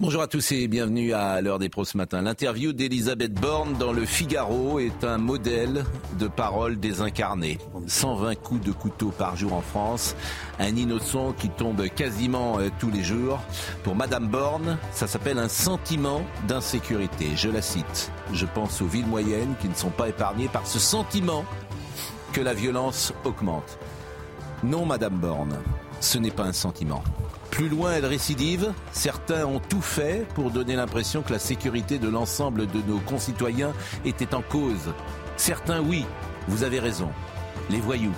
Bonjour à tous et bienvenue à l'heure des pros ce matin. L'interview d'Elisabeth Borne dans le Figaro est un modèle de parole désincarnée. 120 coups de couteau par jour en France, un innocent qui tombe quasiment euh, tous les jours. Pour Madame Borne, ça s'appelle un sentiment d'insécurité. Je la cite. Je pense aux villes moyennes qui ne sont pas épargnées par ce sentiment que la violence augmente. Non, Madame Borne, ce n'est pas un sentiment. Plus loin, elle récidive. Certains ont tout fait pour donner l'impression que la sécurité de l'ensemble de nos concitoyens était en cause. Certains, oui, vous avez raison. Les voyous,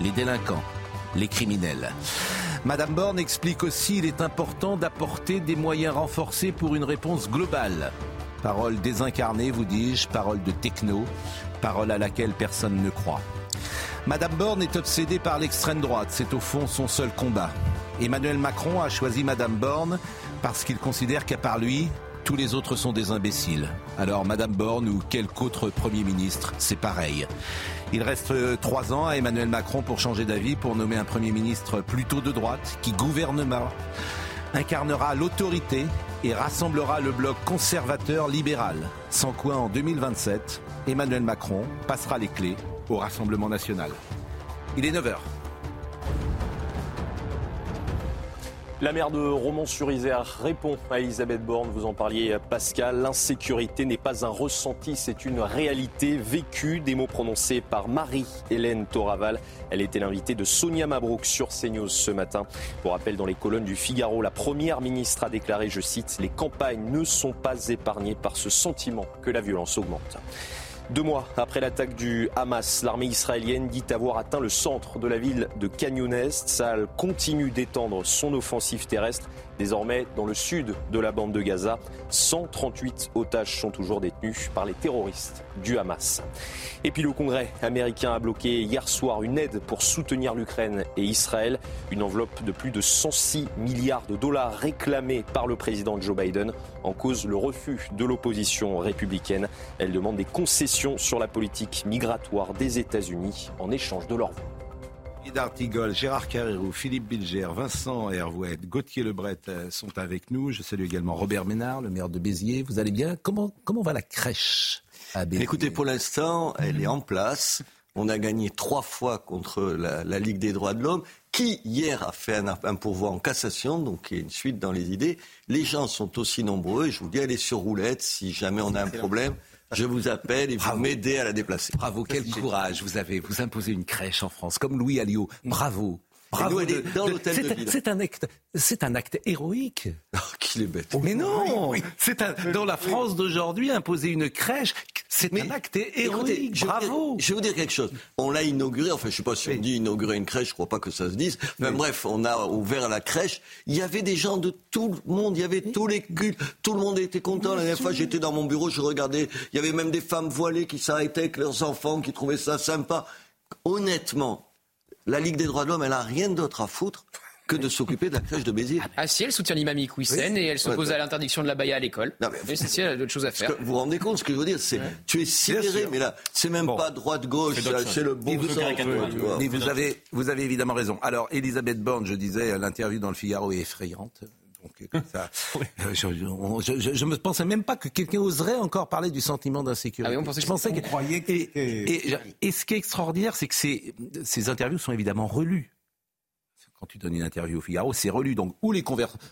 les délinquants, les criminels. Madame Borne explique aussi qu'il est important d'apporter des moyens renforcés pour une réponse globale. Parole désincarnée, vous dis-je, parole de techno, parole à laquelle personne ne croit. Madame Borne est obsédée par l'extrême droite, c'est au fond son seul combat. Emmanuel Macron a choisi Madame Borne parce qu'il considère qu'à part lui, tous les autres sont des imbéciles. Alors Madame Borne ou quelque autre Premier ministre, c'est pareil. Il reste euh, trois ans à Emmanuel Macron pour changer d'avis, pour nommer un Premier ministre plutôt de droite, qui gouvernera, incarnera l'autorité et rassemblera le bloc conservateur libéral. Sans quoi en 2027, Emmanuel Macron passera les clés au Rassemblement national. Il est 9h. La maire de Romans-sur-Isère répond à Elisabeth Borne, vous en parliez Pascal, l'insécurité n'est pas un ressenti, c'est une réalité vécue, des mots prononcés par Marie-Hélène Toraval. Elle était l'invitée de Sonia Mabrouk sur CNews ce matin. Pour rappel, dans les colonnes du Figaro, la première ministre a déclaré, je cite, Les campagnes ne sont pas épargnées par ce sentiment que la violence augmente. Deux mois après l'attaque du Hamas, l'armée israélienne dit avoir atteint le centre de la ville de Canyones. Sal continue d'étendre son offensive terrestre Désormais, dans le sud de la bande de Gaza, 138 otages sont toujours détenus par les terroristes du Hamas. Et puis le Congrès américain a bloqué hier soir une aide pour soutenir l'Ukraine et Israël, une enveloppe de plus de 106 milliards de dollars réclamée par le président Joe Biden en cause le refus de l'opposition républicaine. Elle demande des concessions sur la politique migratoire des États-Unis en échange de leur. D'Artigol, Gérard Carrérou, Philippe Bilger, Vincent Hervouet, Gauthier Lebret euh, sont avec nous. Je salue également Robert Ménard, le maire de Béziers. Vous allez bien? Comment, comment va la crèche à Béziers? Écoutez, pour l'instant, elle est en place. On a gagné trois fois contre la, Ligue des droits de l'homme, qui hier a fait un, un, pourvoi en cassation, donc il y a une suite dans les idées. Les gens sont aussi nombreux, et je vous dis, elle est sur roulette si jamais on a un problème je vous appelle et vous m'aidez à la déplacer. Bravo, quel courage vous avez. Vous imposez une crèche en France, comme Louis Alliot. Bravo. Bravo. dans l'hôtel de, ville. C'est un acte, c'est un acte héroïque. Oh, qu'il est bête. Mais non, c'est dans la France d'aujourd'hui imposer une crèche, c'est un acte héroïque. Bravo. Je vais vous dire quelque chose. On l'a inauguré. Enfin, je sais pas si on dit inaugurer une crèche. Je crois pas que ça se dise. Mais bref, on a ouvert la crèche. Il y avait des gens de tout le monde. Il y avait tous les cultes. Tout le monde était content. La dernière fois, j'étais dans mon bureau, je regardais. Il y avait même des femmes voilées qui s'arrêtaient avec leurs enfants, qui trouvaient ça sympa. Honnêtement, la Ligue des droits de l'homme, elle a rien d'autre à foutre que de s'occuper de la crèche de Béziers. Ah si, elle soutient l'imam Iqwisen et elle s'oppose à l'interdiction de la baïa à l'école. Non, mais, c'est si, elle a d'autres choses à faire. Vous vous rendez compte ce que je veux dire c'est Tu es sidéré, mais là, c'est même pas droite-gauche, c'est le bon vous, sens. vous, avez, vous avez évidemment raison. Alors, Elisabeth Borne, je disais, l'interview dans le Figaro est effrayante. Ça, euh, je, je, me pensais même pas que quelqu'un oserait encore parler du sentiment d'insécurité. Ah oui, on pensait je pensais que, et, et, ce qui est extraordinaire, c'est que ces, ces interviews sont évidemment relues. Quand tu donnes une interview au Figaro, c'est relu. Donc, ou les,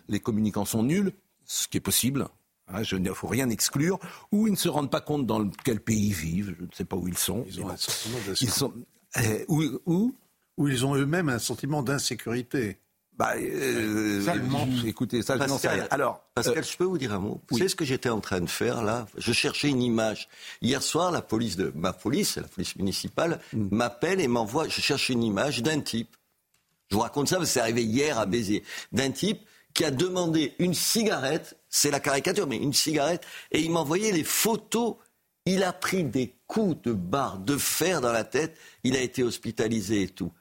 les communicants sont nuls, ce qui est possible, Hein, il ne faut rien exclure, ou ils ne se rendent pas compte dans quel pays ils vivent, je ne sais pas où ils sont. Ils ont un sentiment ils sont, euh, où, où, où, ils ont eux-mêmes un sentiment d'insécurité. Bah, euh, écoutez, ça, je n'en sais rien. Alors, Pascal, euh, je peux vous dire un mot? Vous savez ce que j'étais en train de faire là? Je cherchais une image. Hier soir, la police de ma police, la police municipale, mm. m'appelle et m'envoie. Je cherche une image d'un type Je vous raconte ça parce que c'est arrivé hier à Béziers. D'un type qui a demandé une cigarette, c'est la caricature, mais une cigarette, et il m'a envoyé les photos. Il a pris des coups de barre de fer dans la tête, il a été hospitalisé et tout.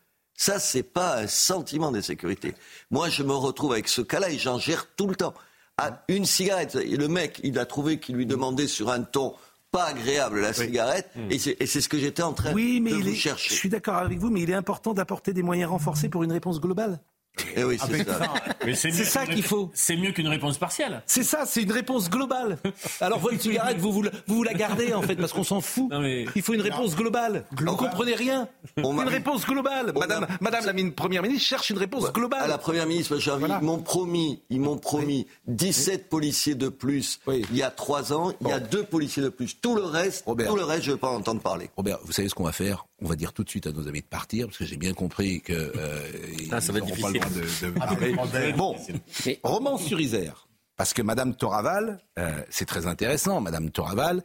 Ça, c'est pas un sentiment d'insécurité. Moi, je me retrouve avec ce cas-là et j'en gère tout le temps. À une cigarette, et le mec, il a trouvé qu'il lui demandait sur un ton pas agréable la cigarette, hmm. et c'est ce que j'étais en train oui, mais de vous chercher. Je suis d'accord avec vous, mais il est important d'apporter des moyens renforcés pour une réponse globale. Eh oui, c'est ça. c'est ça qu'il faut. C'est mieux qu'une réponse partielle. C'est ça, c'est une réponse globale. Alors votre cigarette, vous vous, vous, la gardez en fait parce qu'on s'en fout. Il faut une réponse globale. Vous Vous comprenez rien. une réponse globale. Madame, Madame la première ministre cherche une réponse globale. À la première ministre, ils m'ont promis, ils m'ont promis 17 policiers de plus. Il y a trois ans, il y a deux policiers de plus. Tout le reste, tout le reste, je ne veux pas entendre parler. Robert, vous savez ce qu'on va faire? On va dire tout de suite à nos amis de partir parce que j'ai bien compris que euh, ah, ça va être difficile de, ah, Bon, roman sur Isère. Parce que Madame Toraval, euh, c'est très intéressant, Madame Toraval,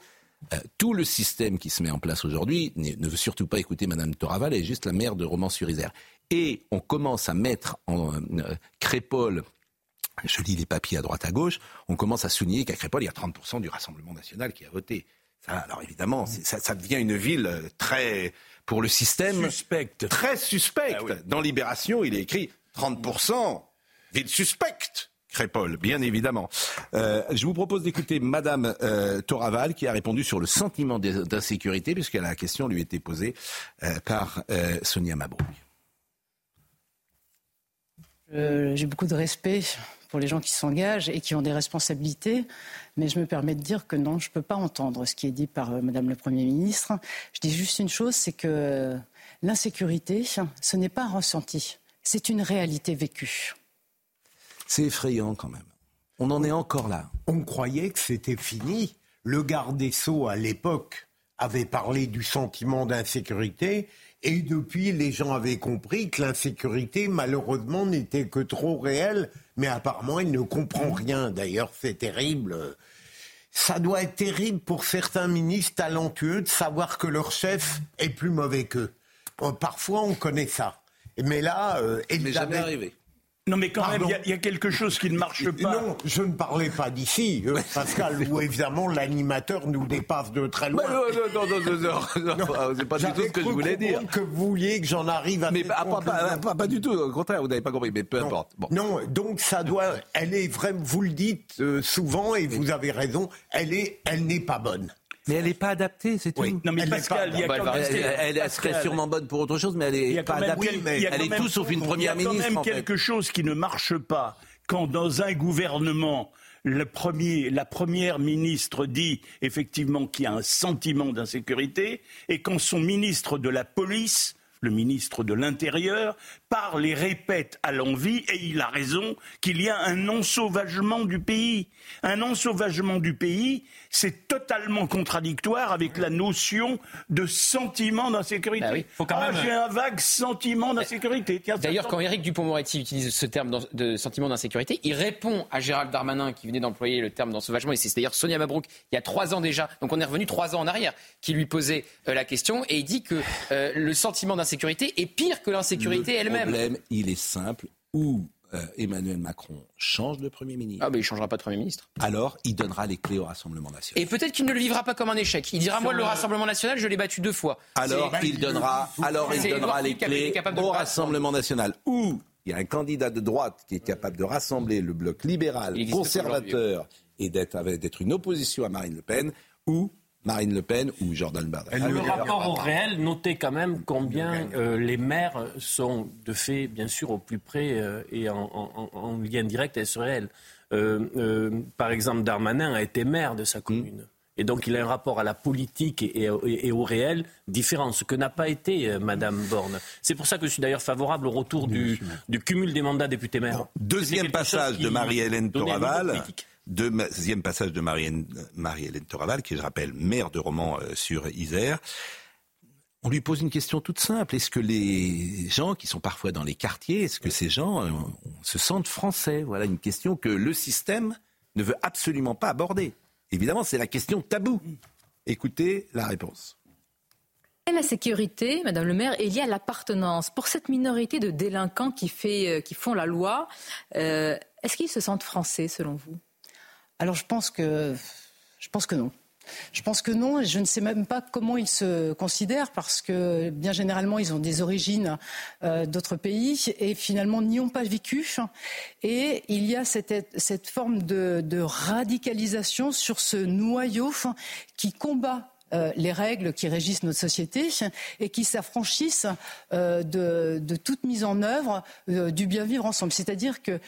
euh, tout le système qui se met en place aujourd'hui ne veut surtout pas écouter Madame Toraval, elle est juste la maire de Romans-sur-Isère. Et on commence à mettre en euh, Crépole, je lis les papiers à droite à gauche, on commence à souligner qu'à Crépole, il y a 30% du Rassemblement national qui a voté. alors évidemment, ça, ça, devient une ville très, pour le système, suspecte. très suspecte. Ah Dans Libération, il est écrit 30%, ville suspecte. Crépole, bien évidemment. Euh, je vous propose d'écouter Madame euh, Toraval qui a répondu sur le sentiment d'insécurité puisque la question lui était posée euh, par Sonia Mabrouk. J'ai beaucoup de respect pour les gens qui s'engagent et qui ont des responsabilités, mais je me permets de dire que non, je ne peux pas entendre ce qui est dit par Madame le Premier ministre. Je dis juste une chose, c'est que l'insécurité, ce n'est pas un ressenti c'est une réalité vécue. C'est effrayant quand même. On en est encore là. On croyait que c'était fini. Le garde des Sceaux, à l'époque, avait parlé du sentiment d'insécurité. Et depuis, les gens avaient compris que l'insécurité, malheureusement, n'était que trop réelle. Mais apparemment, il ne comprend rien. D'ailleurs, c'est terrible. Ça doit être terrible pour certains ministres talentueux de savoir que leur chef est plus mauvais qu'eux. Parfois, on connaît ça. Mais là, euh, jamais arrivé. Non, mais quand même, il y, a quelque chose qui ne marche pas. Non, je ne parlais pas d'ici, euh, Pascal, où évidemment l'animateur nous dépasse de très loin. non, non, non, non, non, c'est pas du tout ce que je voulais dire. que vous vouliez que j'en arrive à. Mais pas, pas, pas, du tout, au contraire, vous n'avez pas compris, mais peu importe. Non, donc ça doit. Elle est vraiment, vous le dites euh, souvent et vous avez raison, elle est, elle n'est pas bonne. Mais elle n'est pas adaptée, c'est tout. Non, mais Pascal, il y a quand même... elle, serait sûrement bonne pour autre chose, mais elle n'est pas adaptée. elle est tout sauf une première ministre. Il y a quand même quelque chose qui ne marche pas quand dans un gouvernement le premier, la première ministre dit effectivement qu'il y a un sentiment d'insécurité et quand son ministre de la police le ministre de l'Intérieur, parle et répète à l'envi, et il a raison, qu'il y a un ensauvagement du pays. Un ensauvagement du pays, c'est totalement contradictoire avec la notion de sentiment d'insécurité. Bah ah, J'ai un vague sentiment d'insécurité. D'ailleurs, quand Éric Dupont-Moretti utilise ce terme de sentiment d'insécurité, il répond à Gérald Darmanin qui venait d'employer le terme d'ensauvagement, et c'est d'ailleurs Sonia Mabrouk, il y a trois ans déjà, donc on est revenu trois ans en arrière, qui lui posait euh, la question, et il dit que euh, le sentiment d'insécurité est pire que l'insécurité elle-même. Le problème, il est simple, où euh, Emmanuel Macron change de Premier ministre. Ah, mais il ne changera pas de Premier ministre. Alors, il donnera les clés au Rassemblement national. Et peut-être qu'il ne le vivra pas comme un échec. Il dira Moi, le Rassemblement national, je l'ai battu deux fois. Alors, il donnera, alors il donnera les clés au Rassemblement national. Ou il y a un candidat de droite qui est capable de rassembler le bloc libéral, conservateur, et d'être une opposition à Marine Le Pen, ou Marine Le Pen ou Jordan Bardella. Le rapport au réel, notez quand même combien euh, les maires sont de fait, bien sûr, au plus près euh, et en, lien direct avec ce réel. Euh, par exemple, Darmanin a été maire de sa commune. Et donc, il a un rapport à la politique et, au réel différent, ce que n'a pas été Madame Borne. C'est pour ça que je suis d'ailleurs favorable au retour du, cumul des mandats députés-maires. Deuxième passage de Marie-Hélène Toraval deuxième passage de Marie-Hélène Toraval, qui, je rappelle, maire de Romans euh, sur Isère. On lui pose une question toute simple. Est-ce que les gens qui sont parfois dans les quartiers, est-ce que ces gens euh, se sentent français? Voilà une question que le système ne veut absolument pas aborder. Évidemment, c'est la question tabou. Écoutez la réponse. La sécurité, Madame le maire, est liée à l'appartenance. Pour cette minorité de délinquants qui, euh, font la loi, est-ce qu'ils se sentent français selon vous? Alors je pense que, je pense que non. Je pense que non, et je ne sais même pas comment ils se considèrent, parce que bien généralement, ils ont des origines euh, d'autres pays et finalement n'y ont pas vécu. Et il y a cette, cette forme de, radicalisation sur ce noyau qui combat euh, les règles qui régissent notre société et qui s'affranchissent euh, de, toute mise en œuvre du bien vivre ensemble. C'est-à-dire que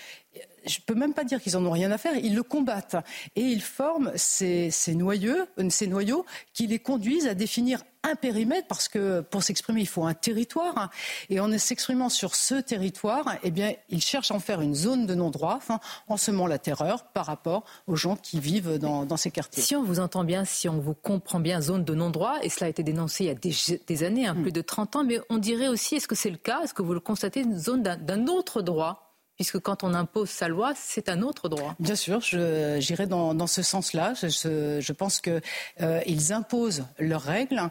je ne peux même pas dire qu'ils en ont rien à faire, ils le combattent. Et ils forment ces, ces, noyaux, ces noyaux qui les conduisent à définir un périmètre, parce que pour s'exprimer, il faut un territoire. Et en s'exprimant sur ce territoire, eh bien, ils cherchent à en faire une zone de non-droit, enfin, en semant la terreur par rapport aux gens qui vivent dans, dans, ces quartiers. Si on vous entend bien, si on vous comprend bien, zone de non-droit, et cela a été dénoncé il y a des, des années, hein, mm. plus de 30 ans, mais on dirait aussi, est-ce que c'est le cas Est-ce que vous le constatez, une zone d'un autre droit? Puisque quand on impose sa loi, c'est un autre droit. Bien sûr, j'irai dans, dans, ce sens-là. Je, pense qu'ils euh, imposent leurs règles.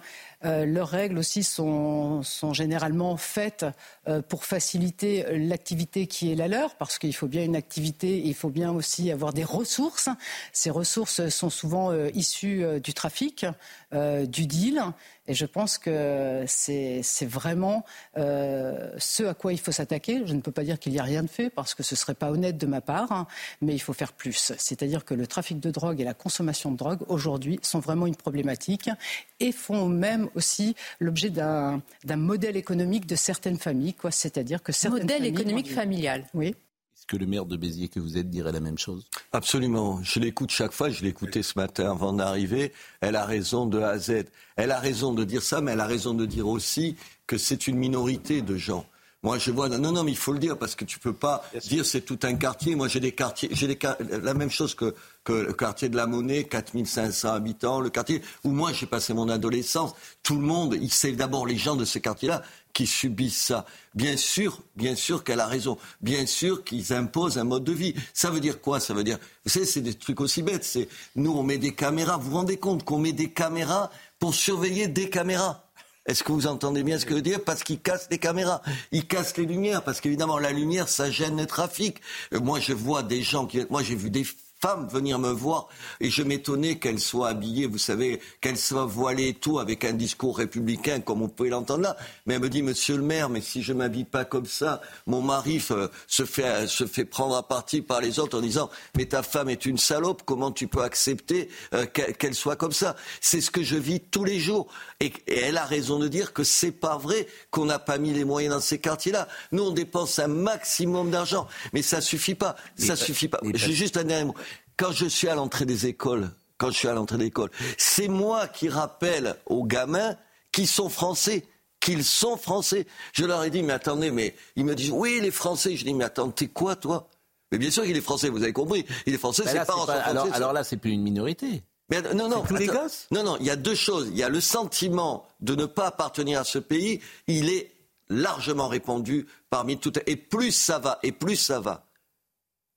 Euh, leurs règles aussi sont, généralement faites euh, pour faciliter l'activité qui est la leur, parce qu'il faut bien une activité, il faut bien aussi avoir des ressources. Ces ressources sont souvent euh, issues du trafic, du deal, et je pense que c'est vraiment ce à quoi il faut s'attaquer. Je ne peux pas dire qu'il n'y a rien de fait, parce que ce ne serait pas honnête de ma part, hein, mais il faut faire plus. C'est-à-dire que le trafic de drogue et la consommation de drogue, aujourd'hui, sont vraiment une problématique et font même aussi l'objet d'un modèle économique de certaines familles, quoi. C'est-à-dire que certaines modèle économique familial. Oui. Est-ce que le maire de Béziers que vous êtes dirait la même chose? Absolument. Je l'écoute chaque fois. Je l'écoutais ce matin avant d'arriver. Elle a raison de A à Z. Elle a raison de dire ça, mais elle a raison de dire aussi que c'est une minorité de gens. Moi, je vois. Non, non, mais il faut le dire parce que tu peux pas dire c'est tout un quartier. Moi, j'ai des quartiers, j'ai la même chose que, que le quartier de la Monnaie, 4500 habitants, le quartier où moi j'ai passé mon adolescence. Tout le monde, il sait d'abord les gens de ce quartier-là qui subissent ça. Bien sûr, bien sûr qu'elle a raison. Bien sûr qu'ils imposent un mode de vie. Ça veut dire quoi? Ça veut dire, vous savez, c'est des trucs aussi bêtes. C'est nous, on met des caméras. Vous vous rendez compte qu'on met des caméras pour surveiller des caméras? Est-ce que vous entendez bien ce que je veux dire? Parce qu'ils cassent les caméras, ils cassent les lumières, parce qu'évidemment la lumière, ça gêne le trafic. Euh, moi, je vois des gens qui, moi, j'ai vu des femme venir me voir et je m'étonnais qu'elle soit habillée, vous savez, qu'elle soit voilée et tout avec un discours républicain comme on pouvait l'entendre là. Mais elle me dit, monsieur le maire, mais si je m'habille pas comme ça, mon mari se fait, se fait prendre à partie par les autres en disant, mais ta femme est une salope, comment tu peux accepter euh, qu'elle soit comme ça? C'est ce que je vis tous les jours. Et, et elle a raison de dire que c'est pas vrai qu'on n'a pas mis les moyens dans ces quartiers-là. Nous, on dépense un maximum d'argent, mais ça suffit pas. Ça suffit pas. J'ai juste un dernier mot quand je suis à l'entrée des écoles, quand je suis à l'entrée des écoles, c'est moi qui rappelle aux gamins qui sont français qu'ils sont français. Je leur ai dit, mais attendez, mais ils me disent, oui, les Français. Je dis, mais attends, t'es quoi, toi? Mais bien sûr qu'il est français, vous avez compris. Il est français, c'est pas, pas alors, alors, là, c'est plus une minorité. Mais, non, non, tous les gosses? Non, non, il y a deux choses. Il y a le sentiment de ne pas appartenir à ce pays. Il est largement répandu parmi toutes. Et plus ça va, et plus ça va,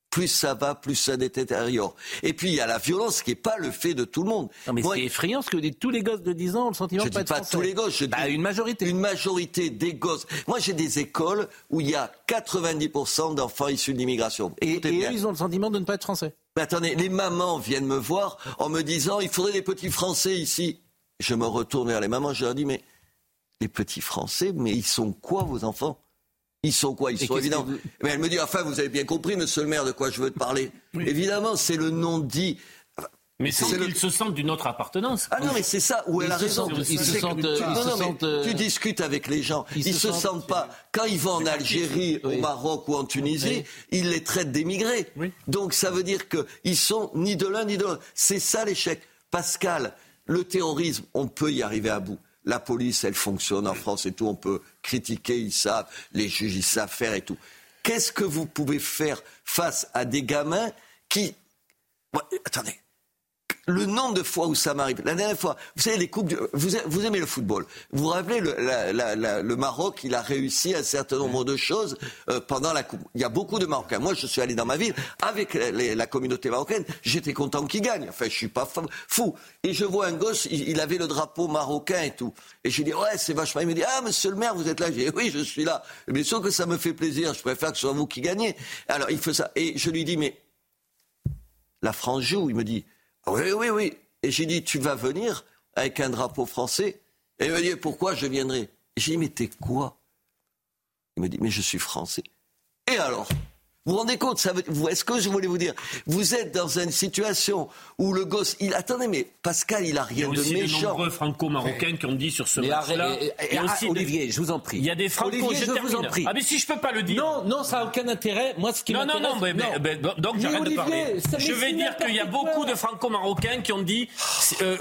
plus ça va, plus ça détériore. Et puis il y a la violence qui n'est pas le fait de tout le monde. Non mais c'est effrayant ce que vous dites. Tous les gosses de 10 ans ont le sentiment je de pas dis pas tous les gosses, je bah, une majorité. Une majorité des gosses. Moi j'ai des écoles où il y a 90% d'enfants issus de l'immigration. Et, et eux, ils ont le sentiment de ne pas être français. Mais attendez, les mamans viennent me voir en me disant il faudrait des petits Français ici. Je me retourne vers les mamans, je leur dis mais les petits Français, mais ils sont quoi vos enfants? Ils sont quoi? Ils sont évidents. Mais elle me dit, enfin, vous avez bien compris, monsieur le maire, de quoi je veux te parler. Évidemment, c'est le nom dit. Mais c'est qu'ils se sentent d'une autre appartenance. Ah non, mais c'est ça où elle a raison. Ils se sentent. Tu, euh, discutes avec les gens. Ils, se, sentent, pas. Quand ils vont en Algérie, au Maroc ou en Tunisie, ils les traitent d'émigrés. Donc ça veut dire qu'ils sont ni de l'un ni de l'autre. C'est ça l'échec. Pascal, le terrorisme, on peut y arriver à bout. La police, elle fonctionne en France et tout. On peut critiquer, ils savent. Les juges, ils savent faire et tout. Qu'est-ce que vous pouvez faire face à des gamins qui. attendez. Le nombre de fois où ça m'arrive. La dernière fois, vous savez, les coupes, vous, vous aimez le football. Vous vous rappelez, le, la- la- le Maroc, il a réussi un certain nombre de choses euh, pendant la coupe. Il y a beaucoup de Marocains. Moi, je suis allé dans ma ville avec la, communauté marocaine. J'étais content qu'il gagne. Enfin, je suis pas fou. Et je vois un gosse, il, avait le drapeau marocain et tout. Et j'ai dit, ouais, c'est vachement. Il me dit, ah, monsieur le maire, vous êtes là. J'ai oui, je suis là. Bien sûr que ça me fait plaisir. Je préfère que ce soit vous qui gagnez. Alors, il fait ça. Et je lui dis, mais la France joue. Il me dit, oui, oui, oui. Et j'ai dit, tu vas venir avec un drapeau français Et il me dit, pourquoi je viendrai? J'ai dit, mais t'es quoi? Il me dit, mais je suis français. Et alors? Vous vous rendez compte, ça veut- vous- est-ce que je voulais vous dire, vous êtes dans une situation où le gosse, il attendez, mais Pascal, il a Il y a rien de aussi de méchant. nombreux franco-marocains qui ont dit sur ce Mais match-là. et- et ah, de- Olivier, je vous en prie. Il y a des franco Olivier, je vous en prie. Ah, mais si je peux pas le dire. Non, non, ça n'a aucun intérêt. Moi, ce qui Non, non, non, mais, mais- mais- donc Mais j'arrête de parler. Je me vais dire qu'il y a beaucoup de franco-marocains qui ont dit euh,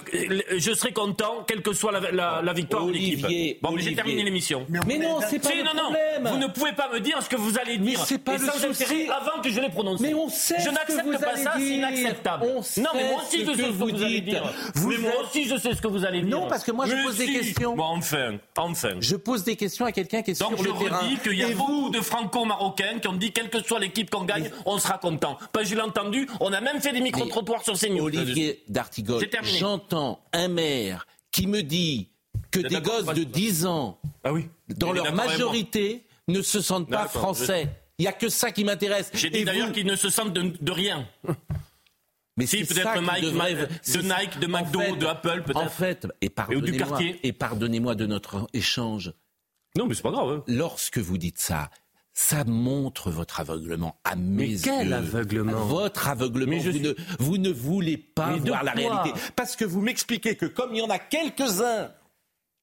je serai content, quelle que soit la, la- la victoire de l'équipe. Olivier, Bon, mais j'ai terminé l'émission. Mais non, c'est pas le non, non, problème. vous ne pouvez pas me dire ce que vous allez dire c'est pas le avant que je l'ai prononcé. Mais on sait je ce que n'accepte vous pas allez ça, c'est inacceptable. On non, mais moi aussi je sais ce que vous allez dire. Mais moi aussi je sais ce que vous allez dire. Non, parce que moi, je Mais pose des questions. Bon, enfin, enfin. Je pose des questions à quelqu'un qui est Donc sur je le terrain. redis qu'il y a Et beaucoup vous de franco-marocains qui ont dit quelle que soit l'équipe qu'on gagne, on sera content. Pas je l'ai entendu, on a même fait des micro-trottoirs sur CNews. Olivier D'Artigol, j'entends un maire qui me dit que des gosses de sur ça 10 ans, Ah oui. dans leur majorité, ne se sentent pas D'accord, français. Il n'y a que ça qui m'intéresse. J'ai dit d'ailleurs vous- qu'ils ne se sentent de, de rien. Mais Si, c'est peut-être Mike, devrait- de. Nike, de En McDo, fait- de Apple, peut-être. En fait, et pardonnez-moi, et pardonnez-moi de notre échange. Non, mais c'est pas grave. hein. Lorsque vous dites ça, ça montre votre aveuglement à mes Mais quel yeux. aveuglement Votre aveuglement. Mais je vous, suis- ne, vous ne voulez pas Mais de voir la quoi réalité. Parce que vous m'expliquez que comme il y en a quelques-uns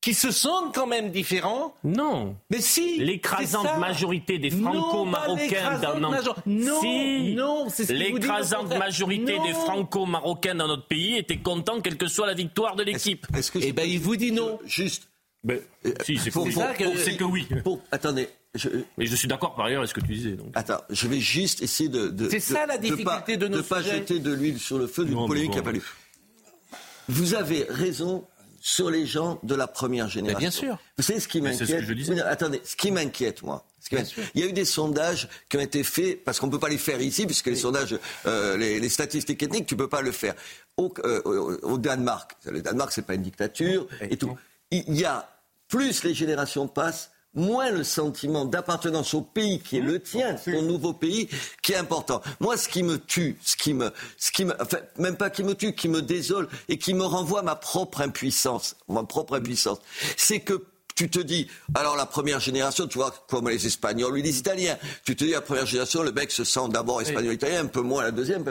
qui se sentent quand même différents, Non. mais si L'écrasante majorité des franco-marocains dans notre major- Non, Si. non, c'est ce que vous dites, au L'écrasante majorité Non. des franco-marocains dans notre pays étaient contents quelle que soit la victoire de l'équipe. Est-ce que Eh ben, il vous dit non. Juste. Ben, si, c'est pour- que, c'est que oui. pour- attendez. je- Mais je suis d'accord par ailleurs avec ce que tu disais. Donc. Attends, je vais juste essayer de. de- C'est de- ça, la de difficulté pas, de nos pas jeter de l'huile sur le feu d'une mais polémique qui a pas lieu. Vous avez raison sur les gens de la première génération. bien sûr. Vous savez ce qui m'inquiète ce que je disais. Mais Attendez, ce qui m'inquiète, moi. ce. Il y a eu des sondages qui ont été faits, parce qu'on ne peut pas les faire ici, puisque les sondages, euh, les, les statistiques ethniques, tu ne peux pas le faire. Au, euh, au- Danemark, le Danemark, c'est pas une dictature et tout. Il y a, plus les générations passent, moins le sentiment d'appartenance au pays qui est le tien, ton nouveau pays, qui est important. Moi, ce qui me tue, ce qui me, ce qui me, enfin, même pas qui me tue, qui me désole et qui me renvoie à ma propre impuissance, ma propre impuissance, c'est que tu te dis, alors la première génération, tu vois, comme les Espagnols ou les Italiens, tu te dis, la première génération, le mec se sent d'abord espagnol-italien, un peu moins la deuxième.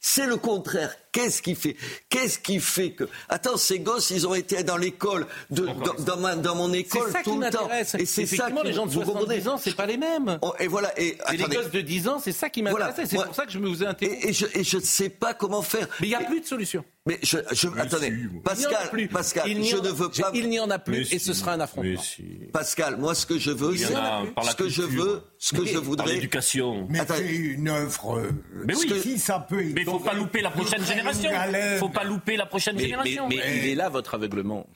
C'est le contraire. Qu'est-ce qui fait Qu'est-ce qui fait que Attends, ces gosses, ils ont été dans l'école, de, dans, dans ma- dans mon C'est école ça qui tout le temps. m'intéresse. Et c'est ça Effectivement, qui les gens de vous comprenez 70 ans, c'est pas les mêmes. Oh, Et voilà. Et, Et les gosses de 10 ans, c'est ça qui m'intéresse. Voilà. c'est pour ça que je me vous ai interrompu. Et, et je et je ne sais pas comment faire. Mais il n'y a Et- plus de solution. Mais je, je attendez, Il n'y en a Pascal, plus. Pascal, Il n'y je en a- ne veux pas. Il n'y en a plus Mais et ce si, sera un affrontement. si. Pascal, moi, ce que je veux, c'est ce que je veux, ce que je voudrais. l'éducation. Mais c'est une œuvre. euh, Mais oui. si ça peut. Mais il faut pas louper la prochaine génération. Il faut pas louper la prochaine Mais, mais- génération. mais il est là, votre aveuglement.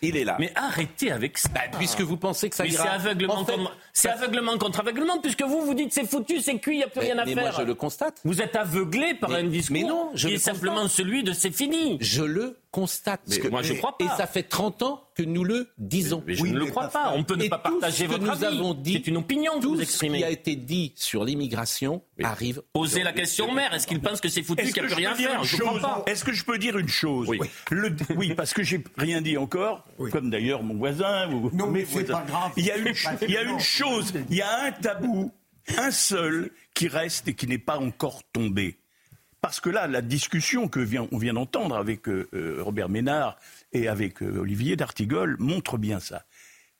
Il est là. Mais arrêtez avec ça. Bah, puisque vous pensez que ça Mais ira. c'est aveuglement, En fait, contre, c'est aveuglement contre aveuglement, puisque vous vous dites c'est foutu, c'est cuit, il n'y a plus mais, rien à mais faire. moi, je le constate. Vous êtes aveuglé par Mais- un discours mais non, je qui est simplement celui de c'est fini. Je le constate. Mais Que- moi, je et- crois pas. Et ça fait 30 ans que nous le disons. Mais je Oui, ne le crois pas. On peut ne Et pas partager ce votre nous avis. avons dit, C'est une opinion que Tout vous ce exprimez. qui a été dit sur l'immigration arrive. Posez la question au maire. Est-ce qu'il pense que c'est foutu, Est-ce qu'il que n'y a plus je rien peux à dire faire? une Je ne crois chose pas. Est-ce que je peux dire une chose? Oui. Le- oui, parce que j'ai rien dit encore, comme d'ailleurs mon voisin ou Non, mais c'est pas grave. Il y a une, C'est pas il y a gênant. une chose, il y a un tabou, un seul qui reste et qui n'est pas encore tombé. Parce que là, la discussion que vient, on vient d'entendre avec euh, euh, Robert Ménard et avec euh, Olivier d'Artigol montre bien ça.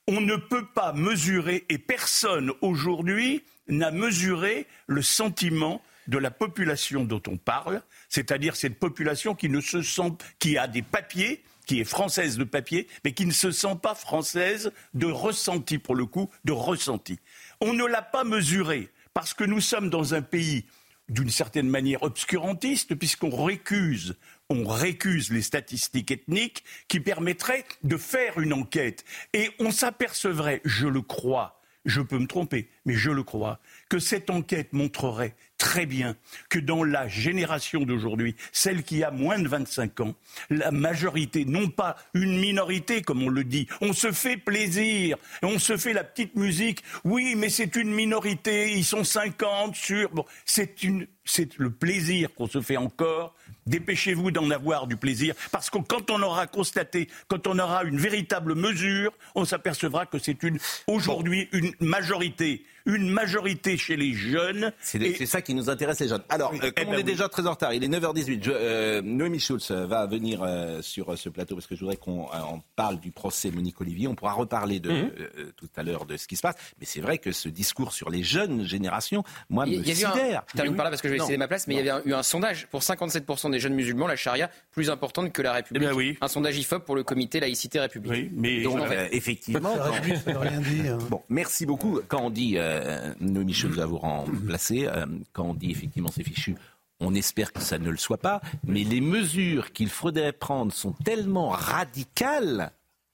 On ne peut pas mesurer, et personne aujourd'hui n'a mesuré le sentiment de la population dont on parle, c'est-à-dire cette population qui ne se sent, qui a des papiers, qui est française de papier, mais qui ne se sent pas française de ressenti, pour le coup, de ressenti. On ne l'a pas mesuré, parce que nous sommes dans un pays d'une certaine manière obscurantiste, puisqu'on récuse on récuse les statistiques ethniques qui permettraient de faire une enquête. Et on s'apercevrait, je le crois, je peux me tromper, mais je le crois, que cette enquête montrerait très bien que dans la génération d'aujourd'hui, celle qui a moins de 25 ans, la majorité, non pas une minorité comme on le dit, on se fait plaisir, on se fait la petite musique, oui mais c'est une minorité, ils sont 50 sur... Bon, c'est le plaisir qu'on se fait encore. Dépêchez-vous d'en avoir du plaisir, parce que quand on aura constaté, quand on aura une véritable mesure, on s'apercevra que c'est aujourd'hui une majorité une majorité chez les jeunes. C'est ça qui nous intéresse les jeunes. Alors, euh, comme eh on ben est déjà très en retard, il est 9h18. euh, Noémie Schulz va venir euh, sur euh, ce plateau parce que je voudrais qu'on parle du procès Monique Olivier. On pourra reparler de, mhm. tout à l'heure de ce qui se passe. Mais c'est vrai que ce discours sur les jeunes générations, moi, me sidère. je termine par là parce que je vais céder ma place, mais il y avait eu un sondage pour 57% des jeunes musulmans, la charia plus importante que la République. Eh ben oui. Un sondage IFOP pour le comité laïcité République. Oui, mais Donc, effectivement. Hein. Bon, merci beaucoup. Quand on dit euh, Noémie va vous remplacer. Euh, quand on dit effectivement c'est fichu, on espère que ça ne le soit pas. Mais les mesures qu'il faudrait prendre sont tellement radicales,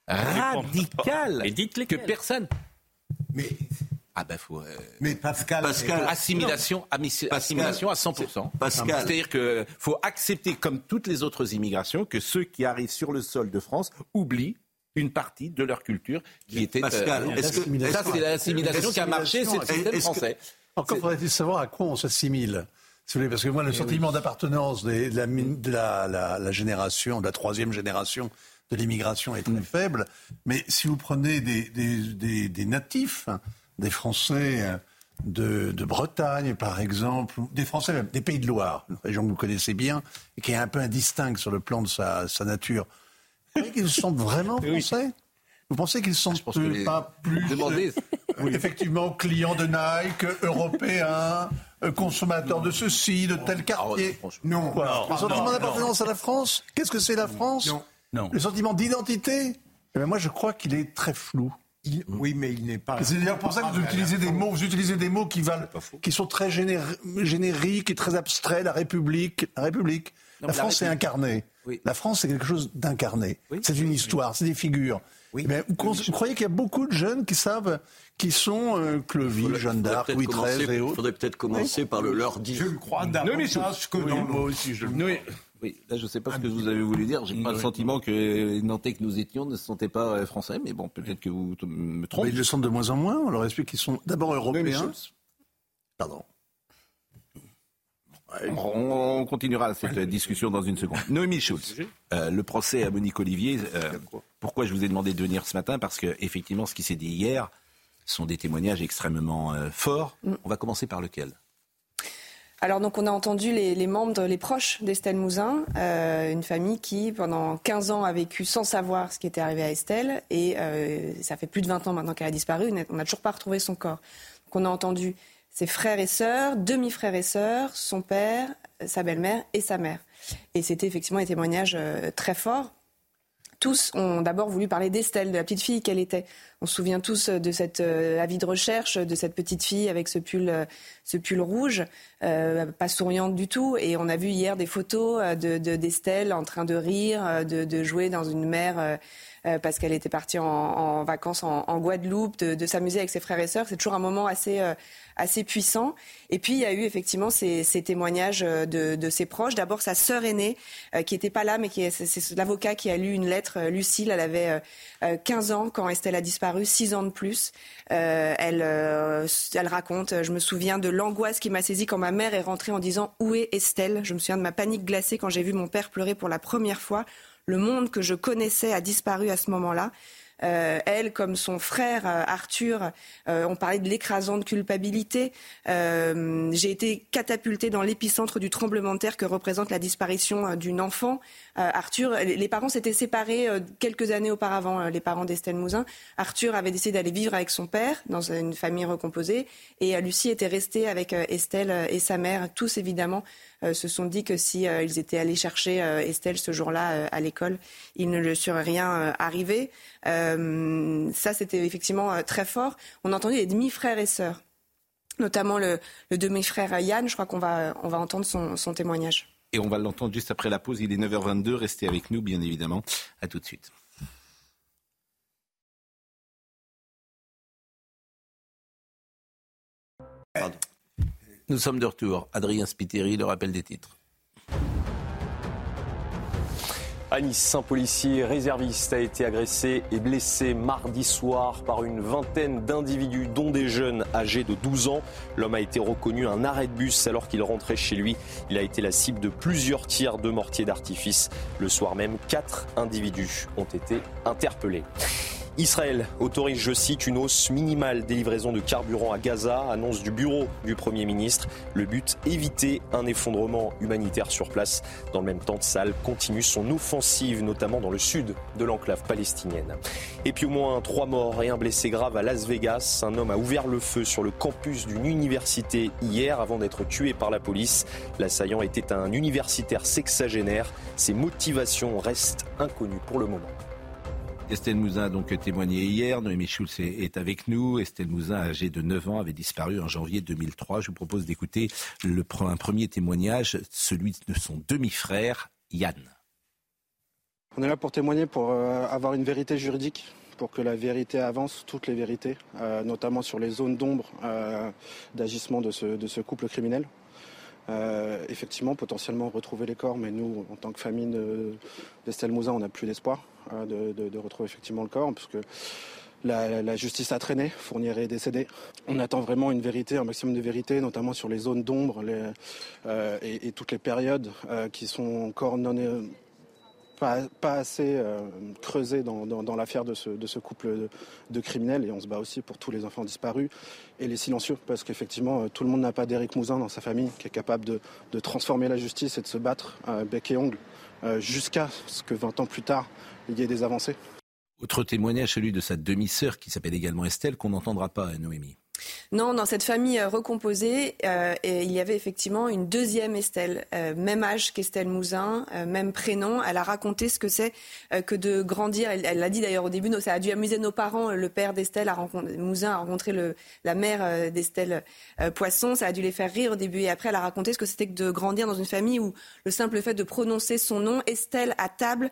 radicales, que personne. Mais ah ben faut. Euh, mais Pascal, assimilation, assimilation à 100%. Pascal, c'est-à-dire que faut accepter, comme toutes les autres immigrations, que ceux qui arrivent sur le sol de France oublient une partie de leur culture qui était. Pascal, euh, est-ce que ça c'est l'assimilation qui a marché, c'est le système français. Encore faudrait-il savoir à quoi on s'assimile. Parce que moi, le eh sentiment d'appartenance de, la, génération, de la troisième génération de l'immigration est très mm. faible. Mais si vous prenez des, natifs, des Français euh, de, Bretagne, par exemple, des Français des Pays de Loire, une région que vous connaissez bien, et qui est un peu indistincte sur le plan de sa nature, qu'ils sont vraiment français? Vous pensez qu'ils sont pas plus effectivement clients de Nike, européens, euh, consommateurs de ceci, de tel quartier. Non. Le sentiment d'appartenance à la France Qu'est-ce que c'est la France? Non. Le sentiment d'identité? Eh ben, Moi, je crois qu'il est très flou. oui, mais il n'est pas. C'est d'ailleurs pour ça que vous utilisez des mots, vous utilisez des mots qui valent, qui sont très génériques et très abstraits. La République, la République. la France est incarnée. La France, c'est quelque chose d'incarné. c'est une histoire, c'est des figures. Mais vous, croyez qu'il y a beaucoup de jeunes qui savent qui sont euh, Clovis, Jeanne d'Arc, Louis XIII et autres Il faudrait peut-être commencer par le leur dire. Je le crois davantage que non. Moi aussi, je le Oui, là, je ne sais pas ce que vous avez voulu dire. J'ai pas le sentiment que les Nantais que nous étions ne se sentaient pas euh, français, mais bon, peut-être que vous me trompez. ils le sentent de moins en moins. On leur explique qu'ils sont d'abord européens. Pardon. On continuera cette discussion dans une seconde. Noémie Schultz, euh, le procès à Monique Olivier. Euh, pourquoi je vous ai demandé de venir ce matin Parce que effectivement, ce qui s'est dit hier sont des témoignages extrêmement euh, forts. Mm. On va commencer par lequel? Alors donc on a entendu les, membres, les proches d'Estelle Mouzin, une famille qui pendant 15 ans a vécu sans savoir ce qui était arrivé à Estelle et ça fait plus de 20 ans maintenant qu'elle a disparu, on n'a toujours pas retrouvé son corps. Donc on a entendu ses frères et sœurs, demi-frères et sœurs, son père, sa belle-mère et sa mère. Et c'était effectivement un témoignage euh, très fort. Tous ont d'abord voulu parler d'Estelle, de la petite fille qu'elle était. On se souvient tous de cet euh, avis de recherche de cette petite fille avec ce pull, euh, ce pull rouge, pas souriante du tout. Et on a vu hier des photos de d'Estelle en train de rire, de, de jouer dans une mer euh, parce qu'elle était partie en, vacances en, Guadeloupe, de, s'amuser avec ses frères et sœurs. C'est toujours un moment assez, euh, assez puissant. Et puis il y a eu effectivement ces, témoignages euh, de, ses proches. D'abord sa sœur aînée, qui n'était pas là, mais qui c'est l'avocat qui a lu une lettre. Lucille, elle avait 15 ans quand Estelle a disparu, 6 ans de plus. elle, elle raconte, je me souviens de l'angoisse qui m'a saisie quand ma mère est rentrée en disant où est Estelle? Je me souviens de ma panique glacée quand j'ai vu mon père pleurer pour la première fois le monde que je connaissais a disparu à ce moment-là. Euh, elle, comme son frère euh, Arthur, euh, ont parlé de l'écrasante culpabilité. J'ai été catapultée dans l'épicentre du tremblement de terre que représente la disparition d'une enfant. Arthur, les parents s'étaient séparés quelques années auparavant, les parents d'Estelle Mouzin. Arthur avait décidé d'aller vivre avec son père dans une famille recomposée et Lucie était restée avec Estelle et sa mère, tous évidemment se sont dit que si ils étaient allés chercher Estelle ce jour-là à l'école, il ne lui serait rien arrivé. Euh, ça, c'était effectivement euh, très fort. On a entendu les demi-frères et sœurs, notamment le, demi-frère Yann. Je crois qu'on va, on va entendre son, témoignage. Et on va l'entendre juste après la pause. Il est 9h22. Restez avec nous, bien évidemment. À tout de suite. Nous sommes de retour. Adrien Spiteri, le rappel des titres. À Nice, un policier réserviste a été agressé et blessé mardi soir par une vingtaine d'individus, dont des jeunes âgés de 12 ans. L'homme a été reconnu à un arrêt de bus alors qu'il rentrait chez lui. Il a été la cible de plusieurs tirs de mortier d'artifice. Le soir même, quatre individus ont été interpellés. Israël autorise, je cite, une hausse minimale des livraisons de carburant à Gaza, annonce du bureau du Premier ministre. Le but, éviter un effondrement humanitaire sur place. Dans le même temps, Tsal continue son offensive, notamment dans le sud de l'enclave palestinienne. Et puis au moins trois morts et un blessé grave à Las Vegas. Un homme a ouvert le feu sur le campus d'une université hier avant d'être tué par la police. L'assaillant était un universitaire sexagénaire. Ses motivations restent inconnues pour le moment. Estelle Mouzin a donc témoigné hier. Noémie Schulz est avec nous. Estelle Mouzin, âgée de 9 ans, avait disparu en janvier 2003. Je vous propose d'écouter un premier témoignage, celui de son demi-frère, Yann. On est là pour témoigner, pour euh, avoir une vérité juridique, pour que la vérité avance, toutes les vérités, euh, notamment sur les zones d'ombre euh, d'agissement de ce, couple criminel. Effectivement, potentiellement retrouver les corps, mais nous, en tant que famille d'Estelle Mouzin, on n'a plus d'espoir. Hein, de, retrouver effectivement le corps, parce que la, justice a traîné, Fournier est décédé. On attend vraiment une vérité, un maximum de vérité, notamment sur les zones d'ombre euh, et, toutes les périodes euh, qui sont encore non, euh, pas, assez creusées dans, l'affaire de ce, couple de, criminels. Et on se bat aussi pour tous les enfants disparus et les silencieux, parce qu'effectivement, tout le monde n'a pas d'Éric Mouzin dans sa famille qui est capable de, transformer la justice et de se battre bec et ongle jusqu'à ce que 20 ans plus tard, il y ait des avancées. Autre témoignage, celui de sa demi-sœur qui s'appelle également Estelle, qu'on n'entendra pas, Noémie. Non, dans cette famille euh, recomposée, euh, il y avait effectivement une deuxième Estelle, euh, même âge qu'Estelle Mouzin, même prénom. Elle a raconté ce que c'est que de grandir. Elle l'a dit d'ailleurs au début, ça a dû amuser nos parents. Le père d'Estelle, Mouzin, a rencontré la mère d'Estelle Poisson. Ça a dû les faire rire au début. Et après, elle a raconté ce que c'était que de grandir dans une famille où le simple fait de prononcer son nom, Estelle, à table,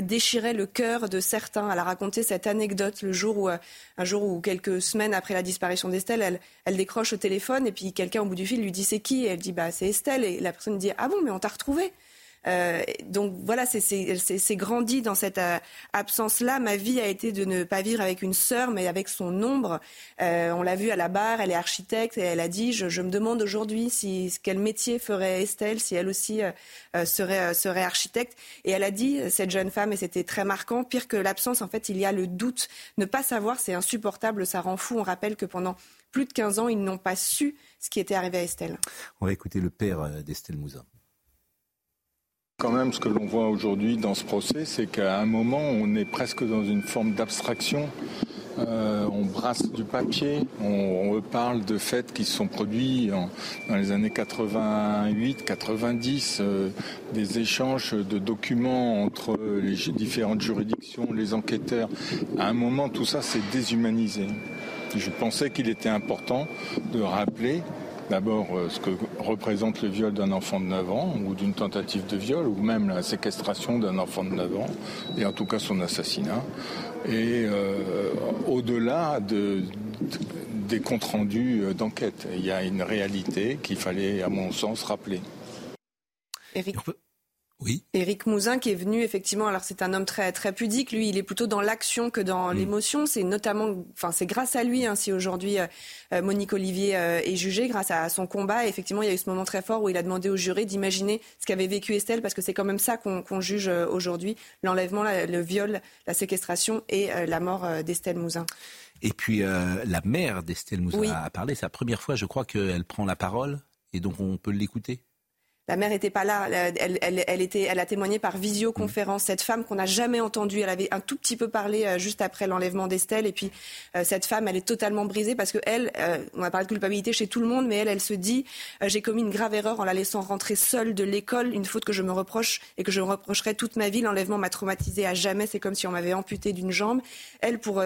déchirait le cœur de certains. Elle a raconté cette anecdote le jour où, un jour ou quelques semaines après la disparition d'Estelle, elle, décroche au téléphone et puis quelqu'un au bout du fil lui dit c'est qui? Et Elle dit bah c'est Estelle et la personne dit ah bon mais on t'a retrouvé. Euh, donc voilà, c'est grandi dans cette euh, absence-là. Ma vie a été de ne pas vivre avec une sœur, mais avec son ombre. Euh, on l'a vu à la barre, elle est architecte et elle a dit je, me demande aujourd'hui si quel métier ferait Estelle si elle aussi serait, serait architecte. Et elle a dit cette jeune femme et c'était très marquant. Pire que l'absence, en fait, il y a le doute. Ne pas savoir, c'est insupportable, ça rend fou. On rappelle que pendant plus de 15 ans, ils n'ont pas su ce qui était arrivé à Estelle. On va écouter le père d'Estelle Mouzin. Quand même, ce que l'on voit aujourd'hui dans ce procès, c'est qu'à un moment, on est presque dans une forme d'abstraction. Euh, on brasse du papier, on, parle de faits qui sont produits dans les années 88, 90, euh, des échanges de documents entre les différentes juridictions, les enquêteurs. À un moment, tout ça s'est déshumanisé. Je pensais qu'il était important de rappeler d'abord euh, ce que représente le viol d'un enfant de 9 ans ou d'une tentative de viol ou même la séquestration d'un enfant de 9 ans et en tout cas son assassinat. Et euh, au-delà des comptes rendus euh, d'enquête, il y a une réalité qu'il fallait à mon sens rappeler. Oui. Éric Mouzin qui est venu effectivement, alors c'est un homme très très pudique, lui il est plutôt dans l'action que dans mm. l'émotion. C'est notamment, enfin c'est grâce à lui hein, si aujourd'hui euh, euh, Monique Olivier euh, est jugée, grâce à, son combat. effectivement, il y a eu ce moment très fort où il a demandé au jury d'imaginer ce qu'avait vécu Estelle, parce que c'est quand même ça qu'on juge aujourd'hui l'enlèvement, le viol, la séquestration et la mort d'Estelle Mouzin. Et puis la mère d'Estelle Mouzin a parlé. C'est la première fois, je crois, qu'elle prend la parole et donc on peut l'écouter. La mère n'était pas là. Elle, a témoigné par visioconférence. Cette femme qu'on n'a jamais entendue, elle avait un tout petit peu parlé euh, juste après l'enlèvement d'Estelle. Et puis euh, cette femme, elle est totalement brisée parce que elle, euh, on a parlé de culpabilité chez tout le monde, mais elle, elle se dit j'ai commis une grave erreur en la laissant rentrer seule de l'école, une faute que je me reproche et que je me reprocherai toute ma vie. L'enlèvement m'a traumatisée à jamais. C'est comme si on m'avait amputé d'une jambe. Elle, pour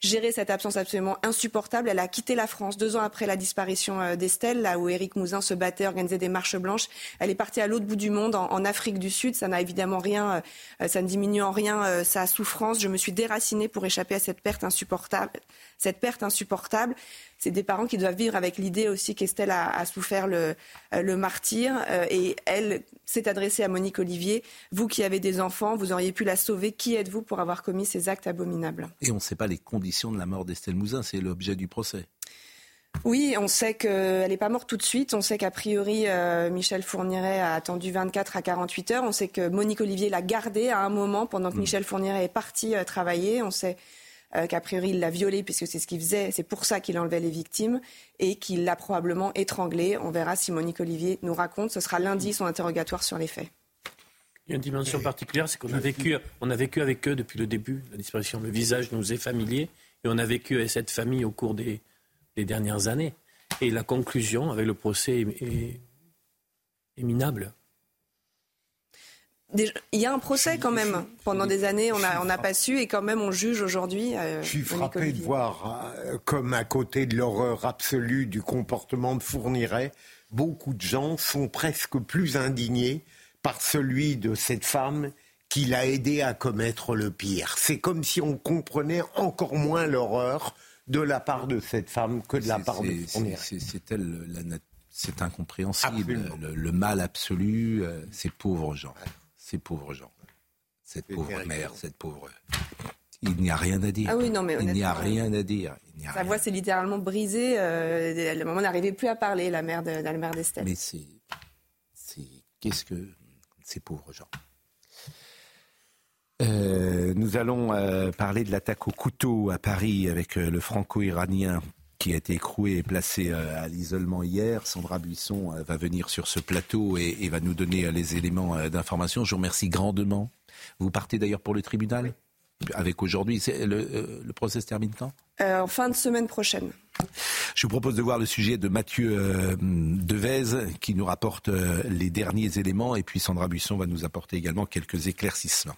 gérer cette absence absolument insupportable. Elle a quitté la France deux ans après la disparition euh, d'Estelle, là où Éric Mouzin se battait, organisait des marches blanches. Elle est partie à l'autre bout du monde, en, Afrique du Sud. Ça n'a évidemment rien, euh, ça ne diminue en rien euh, sa souffrance. Je me suis déracinée pour échapper à cette perte insupportable. Cette perte insupportable c'est des parents qui doivent vivre avec l'idée aussi qu'Estelle a, souffert le, le martyr. et elle s'est adressée à Monique Olivier. Vous qui avez des enfants, vous auriez pu la sauver. Qui êtes-vous pour avoir commis ces actes abominables? Et on ne sait pas les conditions de la mort d'Estelle Mouzin, c'est l'objet du procès. Oui, on sait qu'elle n'est pas morte tout de suite. On sait qu'a priori, euh, Michel Fourniret a attendu 24 à 48 heures. On sait que Monique Olivier l'a gardée à un moment pendant que mm. Michel Fourniret est parti euh, travailler. On sait euh, qu'a priori, il l'a violée puisque c'est ce qu'il faisait. C'est pour ça qu'il enlevait les victimes et qu'il l'a probablement étranglée. On verra si Monique Olivier nous raconte. Ce sera lundi son interrogatoire sur les faits. Il y a une dimension particulière, c'est qu'on a vécu, on a vécu avec eux depuis le début, la disparition. Le visage nous est familier et on a vécu avec cette famille au cours des, dernières années. Et la conclusion avec le procès est, minable. Il y a un procès quand même. Pendant des années, on n'a pas su et quand même on juge aujourd'hui. Euh, je suis frappé de voir, euh, comme à côté de l'horreur absolue du comportement de Fourniret, beaucoup de gens sont presque plus indignés par celui de cette femme qui l'a aidé à commettre le pire. C'est comme si on comprenait encore moins l'horreur de la part de cette femme que de la part de C'est elle, c'est incompréhensible. Le, mal absolu, euh, ces pauvres gens, ces pauvres gens, cette pauvre mère, cette pauvre. Il n'y a rien à dire. Ah oui, non, mais il n'y a rien à dire. Sa voix s'est littéralement brisée. Euh, le moment n'arrivait plus à parler, la mère de, la mère d'Estelle. Mais c'est, qu'est-ce que ces pauvres gens? Euh, nous allons euh, parler de l'attaque au couteau à Paris avec euh, le franco-iranien qui a été écroué et placé à l'isolement hier. Sandra Buisson va venir sur ce plateau et, va nous donner les éléments d'information. Je vous remercie grandement. Vous partez d'ailleurs pour le tribunal avec aujourd'hui. Le, le procès se termine quand? En fin de semaine prochaine. Je vous propose de voir le sujet de Mathieu euh, Devez qui nous rapporte euh, les derniers éléments et puis Sandra Buisson va nous apporter également quelques éclaircissements.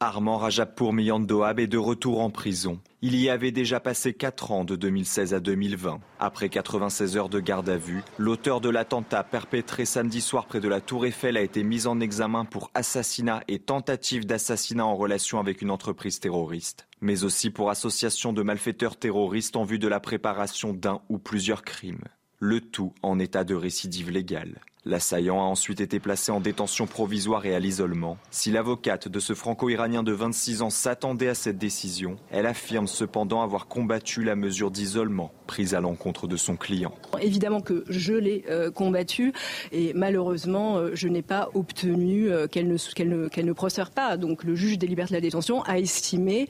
Armand Rajapour Miyandoab est de retour en prison. Il y avait déjà passé 4 ans de 2016 à 2020. Après 96 heures de garde à vue, l'auteur de l'attentat perpétré samedi soir près de la Tour Eiffel a été mis en examen pour assassinat et tentative d'assassinat en relation avec une entreprise terroriste, mais aussi pour association de malfaiteurs terroristes en vue de la préparation d'un ou plusieurs crimes. Le tout en état de récidive légale. L'assaillant a ensuite été placé en détention provisoire et à l'isolement. Si l'avocate de ce franco-iranien de 26 ans s'attendait à cette décision, elle affirme cependant avoir combattu la mesure d'isolement prise à l'encontre de son client. Évidemment que je l'ai euh, combattu et malheureusement euh, je n'ai pas obtenu euh, qu'elle ne, qu'elle ne, ne pas. Donc le juge des libertés de la détention a estimé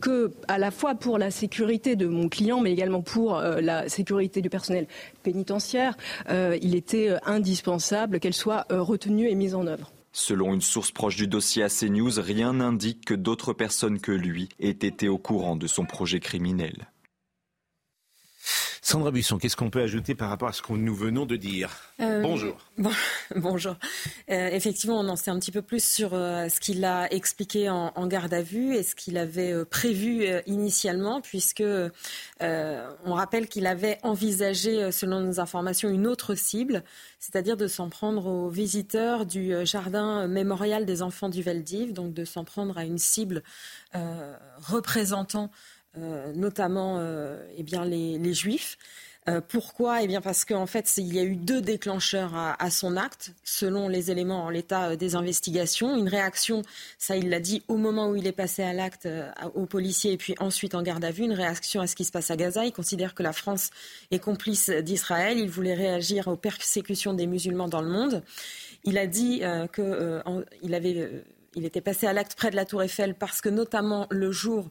que à la fois pour la sécurité de mon client mais également pour la sécurité du personnel pénitentiaire, il était indispensable qu'elle soit retenue et mise en œuvre. Selon une source proche du dossier à CNews, rien n'indique que d'autres personnes que lui aient été au courant de son projet criminel. Sandra Buisson, qu'est-ce qu'on peut ajouter par rapport à ce que nous venons de dire? Euh, Bonjour. bonjour. Euh, effectivement, on en sait un petit peu plus sur euh, ce qu'il a expliqué en, garde à vue et ce qu'il avait prévu initialement, puisque on rappelle qu'il avait envisagé, selon nos informations, une autre cible, c'est-à-dire de s'en prendre aux visiteurs du jardin mémorial des enfants du Veldiv, donc de s'en prendre à une cible représentant notamment euh, eh bien, les, juifs. Euh, pourquoi? Eh bien parce qu'en fait, il y a eu deux déclencheurs à, son acte, selon les éléments en l'état des investigations. Une réaction, ça il l'a dit, au moment où il est passé à l'acte aux policiers et puis ensuite en garde à vue, une réaction à ce qui se passe à Gaza. Il considère que la France est complice d'Israël. Il voulait réagir aux persécutions des musulmans dans le monde. Il a dit qu'il avait il était passé à l'acte près de la Tour Eiffel parce que notamment le jour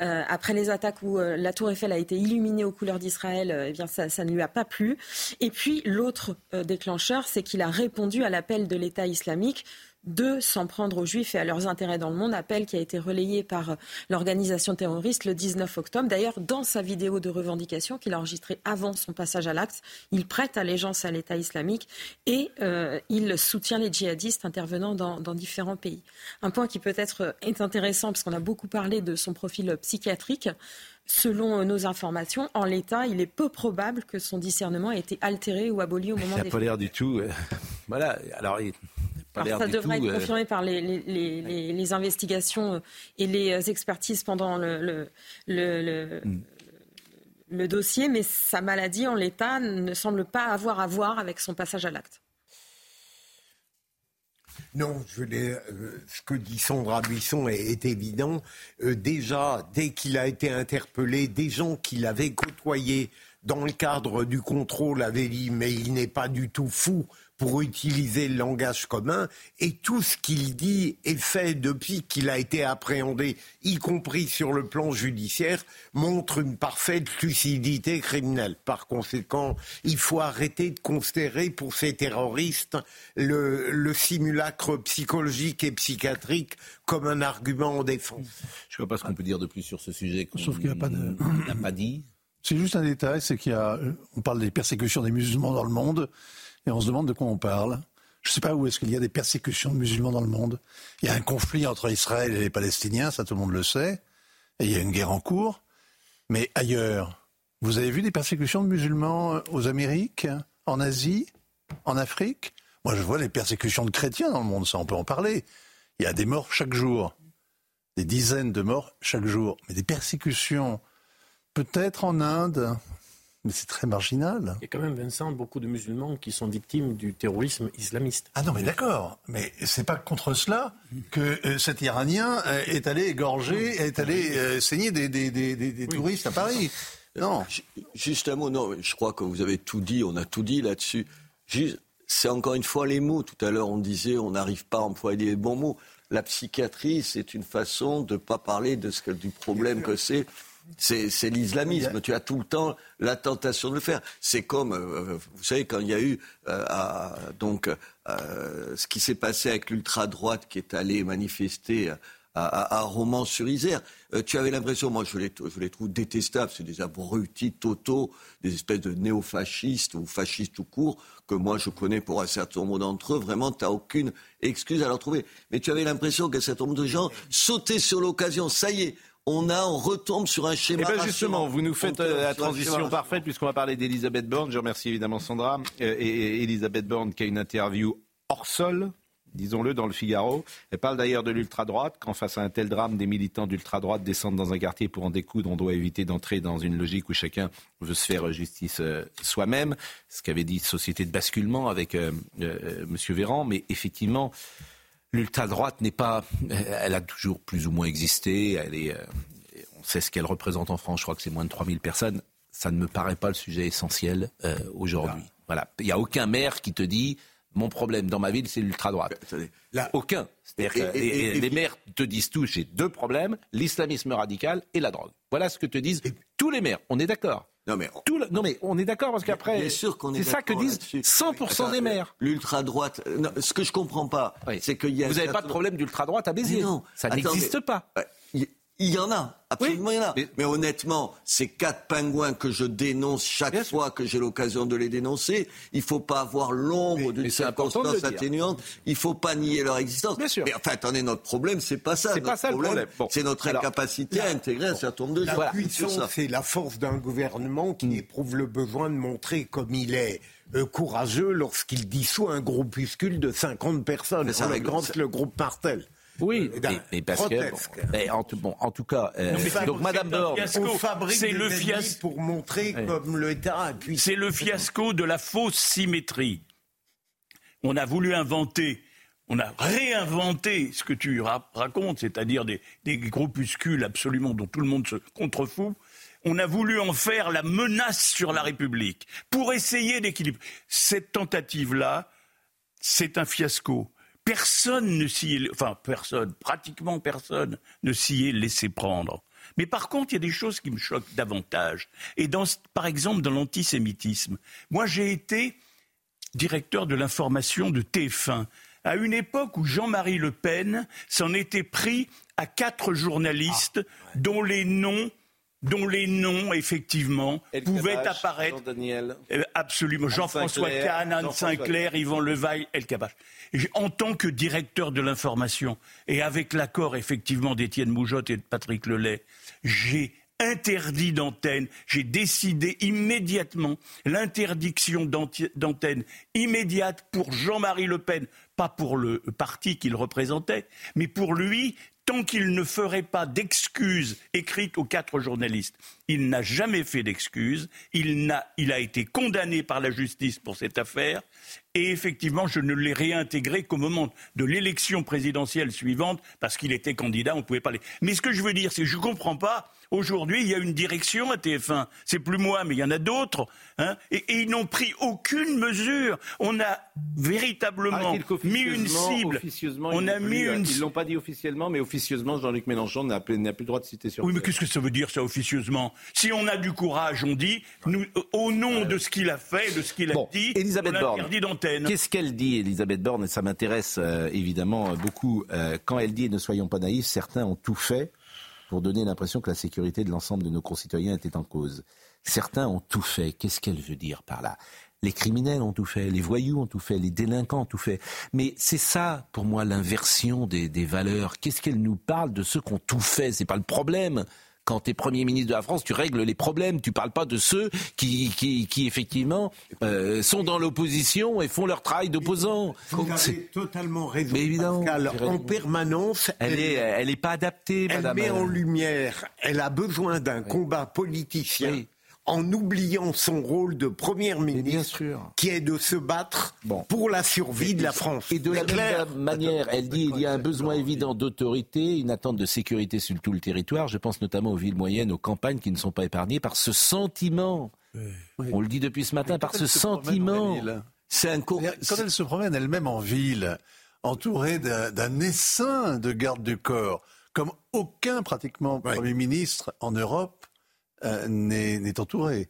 euh, après les attaques où euh, la Tour Eiffel a été illuminée aux couleurs d'Israël, euh, eh bien ça, ne lui a pas plu. Et puis l'autre déclencheur, c'est qu'il a répondu à l'appel de l'État islamique de s'en prendre aux Juifs et à leurs intérêts dans le monde, appel qui a été relayé par l'organisation terroriste le 19 octobre. D'ailleurs, dans sa vidéo de revendication qu'il a enregistrée avant son passage à l'acte, il prête allégeance à l'État islamique et euh, il soutient les djihadistes intervenant dans, dans, différents pays. Un point qui peut-être est intéressant, parce qu'on a beaucoup parlé de son profil psychiatrique. Selon nos informations, en l'état, il est peu probable que son discernement ait été altéré ou aboli au moment des. Il n'a pas l'air du tout. Euh, voilà. Alors, il... Alors, ça devrait être confirmé par les, les, les, les, investigations et les expertises pendant le, le, le, mm. le, dossier, mais sa maladie en l'état ne semble pas avoir à voir avec son passage à l'acte. Non, je euh, ce que dit Sandra Buisson est, est évident. Euh, déjà, dès qu'il a été interpellé, des gens qui l'avaient côtoyé dans le cadre du contrôle avaient dit mais il n'est pas du tout fou pour utiliser le langage commun, et tout ce qu'il dit est fait depuis qu'il a été appréhendé, y compris sur le plan judiciaire, montre une parfaite lucidité criminelle. Par conséquent, il faut arrêter de considérer pour ces terroristes le, le simulacre psychologique et psychiatrique comme un argument en défense. Je ne vois pas ce qu'on peut dire de plus sur ce sujet. Sauf qu'il pas de... n'a pas dit. C'est juste un détail, c'est qu'il y a, on parle des persécutions des musulmans dans le monde. Et on se demande de quoi on parle. Je ne sais pas où est-ce qu'il y a des persécutions de musulmans dans le monde. Il y a un conflit entre Israël et les Palestiniens, ça tout le monde le sait. Et il y a une guerre en cours. Mais ailleurs, vous avez vu des persécutions de musulmans euh, aux Amériques, en Asie, en Afrique? Moi, je vois les persécutions de chrétiens dans le monde, ça on peut en parler. Il y a des morts chaque jour, des dizaines de morts chaque jour. Mais des persécutions, peut-être en Inde, mais c'est très marginal. Il y a quand même, Vincent, beaucoup de musulmans qui sont victimes du terrorisme islamiste. Ah non, mais d'accord. Mais c'est pas contre cela que euh, cet Iranien euh, est allé égorger, est allé euh, saigner des, des, des, des touristes à Paris. Non. Juste un mot, non, je crois que vous avez tout dit, on a tout dit là-dessus. C'est encore une fois les mots. Tout à l'heure, on disait on n'arrive pas à employer les bons mots. La psychiatrie, c'est une façon de ne pas parler de ce, du problème que c'est c'est l'islamisme. Tu as tout le temps la tentation de le faire. C'est comme, euh, vous savez, quand il y a eu euh, donc euh, ce qui s'est passé avec l'ultra droite qui est allé manifester à, Romans-sur-Isère. tu avais l'impression, moi je les, je les trouve détestables, c'est des abrutis totaux, des espèces de néofascistes ou fascistes tout court, que moi je connais pour un certain nombre d'entre eux. Vraiment, tu n'as aucune excuse à leur trouver. Mais tu avais l'impression qu'un certain nombre de gens sautaient sur l'occasion. Ça y est, on a, on retombe sur un schéma. Eh ben justement, vous nous faites euh, la transition parfaite puisqu'on va parler d'Elisabeth Borne. Je remercie évidemment Sandra euh, et Elisabeth Borne qui a une interview hors sol disons-le, dans le Figaro. Elle parle d'ailleurs de l'ultra-droite. Quand face à un tel drame, des militants d'ultra-droite descendent dans un quartier pour en découdre, on doit éviter d'entrer dans une logique où chacun veut se faire justice euh, soi-même. Ce qu'avait dit Société de basculement avec euh, M. Véran. Mais effectivement, L'ultra-droite n'est pas. Elle a toujours plus ou moins existé. Elle est, euh, on sait ce qu'elle représente en France. Je crois que c'est moins de 3000 personnes. Ça ne me paraît pas le sujet essentiel euh, aujourd'hui. Voilà. Il n'y a aucun maire qui te dit mon problème dans ma ville, c'est l'ultra-droite. Aucun. C'est-à-dire que les maires te disent tous j'ai deux problèmes l'islamisme radical et la drogue. Voilà ce que te disent tous les maires. On est d'accord. Non mais, on... non mais on est d'accord parce qu'après, c'est ça que disent 100% des maires. L'ultra droite. ce que je comprends pas, c'est qu'il y a. Vous n'avez pas de problème d'ultra droite à Béziers. Non, ça n'existe pas. Il y en a, absolument il y en a. Mais, honnêtement, ces quatre pingouins que je dénonce chaque fois que j'ai l'occasion de les dénoncer, il ne faut pas avoir l'ombre d'une circonstance atténuante. Il ne faut pas nier leur existence. Bien sûr. Mais enfin, attendez, notre problème, c'est pas ça. C'est pas ça le problème. c'est notre incapacité à intégrer un certain nombre de gens. La puissance, c'est la force d'un gouvernement qui mm. éprouve le besoin de montrer comme il est. Euh, courageux lorsqu'il dissout un groupuscule de 50 personnes. Ça le groupe Martel. Oui, mais, parce que en, tout, bon, en tout cas, euh, donc Madame Borne, c'est le fiasco. pour montrer comme l'État C'est le fiasco de la fausse symétrie. On a voulu inventer on a réinventé ce que tu racontes, c'est-à-dire des, des, groupuscules absolument dont tout le monde se contrefout. On a voulu en faire la menace sur la République pour essayer d'équilibrer. Cette tentative-là, c'est un fiasco personne ne s'y est, enfin personne, pratiquement personne ne s'y est laissé prendre. Mais par contre, il y a des choses qui me choquent davantage. Et dans, par exemple, dans l'antisémitisme, moi j'ai été directeur de l'information de TF1 à une époque où Jean-Marie Le Pen s'en était pris à quatre journalistes Ah, dont les noms dont les noms, effectivement, El pouvaient apparaître. Jean-Daniel. Euh, absolument. Jean-François Kahn, Anne Sinclair, Yvan Levaille, El Kabbach. J'ai- En tant que directeur de l'information, et avec l'accord effectivement d'Étienne Moujotte et de Patrick Lelay, j'ai interdit d'antenne, j'ai décidé immédiatement l'interdiction d'antenne immédiate pour Jean-Marie Le Pen, pas pour le parti qu'il représentait, mais pour lui, tant qu'il ne ferait pas d'excuses écrites aux quatre journalistes. Il n'a jamais fait d'excuses, il, a été condamné par la justice pour cette affaire, et effectivement, je ne l'ai réintégré qu'au moment de l'élection présidentielle suivante, parce qu'il était candidat, on ne pouvait pas. Mais ce que je veux dire, c'est que je ne comprends pas, aujourd'hui, il y a une direction à TF1, c'est plus moi, mais il y en a d'autres, hein, et, et ils n'ont pris aucune mesure. On a véritablement mis une cible, officieusement, on ils a mis plus, euh, une Ils l'ont pas dit officiellement, mais officieusement, Jean-Luc Mélenchon n'a plus, le droit de citer sur Oui, mais qu'est-ce que ça veut dire, ça, officieusement? Si on a du courage, on dit, nous, au nom de ce qu'il a fait, de ce qu'il a Bon, dit, Elisabeth on Borne. interdit d'antenne. Qu'est-ce qu'elle dit, Elisabeth Borne? Et ça m'intéresse euh, évidemment euh, beaucoup. Euh, quand elle dit ne soyons pas naïfs, certains ont tout fait pour donner l'impression que la sécurité de l'ensemble de nos concitoyens était en cause. Certains ont tout fait. Qu'est-ce qu'elle veut dire par là? Les criminels ont tout fait, les voyous ont tout fait, les délinquants ont tout fait. Mais c'est ça, pour moi, l'inversion des, valeurs. Qu'est-ce qu'elle nous parle de ceux qui ont tout fait? C'est pas le problème. Quand tu es Premier ministre de la France, tu règles les problèmes. Tu parles pas de ceux qui, qui, qui effectivement, euh, sont dans l'opposition et font leur travail d'opposant. Vous avez totalement raison, Mais évidemment, Pascal. En permanence, Elle est, elle est pas adaptée, elle madame. met en lumière, elle a besoin d'un combat politicien en oubliant son rôle de première ministre, qui est de se battre pour la survie de la France. Et de la clair. même manière, elle dit il y a un besoin évident d'autorité, une attente de sécurité sur tout le territoire. Je pense notamment aux villes moyennes, aux campagnes qui ne sont pas épargnées par ce sentiment. On le dit depuis ce matin, par ce se sentiment. ville, C'est un cours. Quand elle se promène elle-même en ville, entourée d'un d'un essaim de gardes du corps, comme aucun pratiquement Premier ministre en Europe euh, n'est n'est entouré.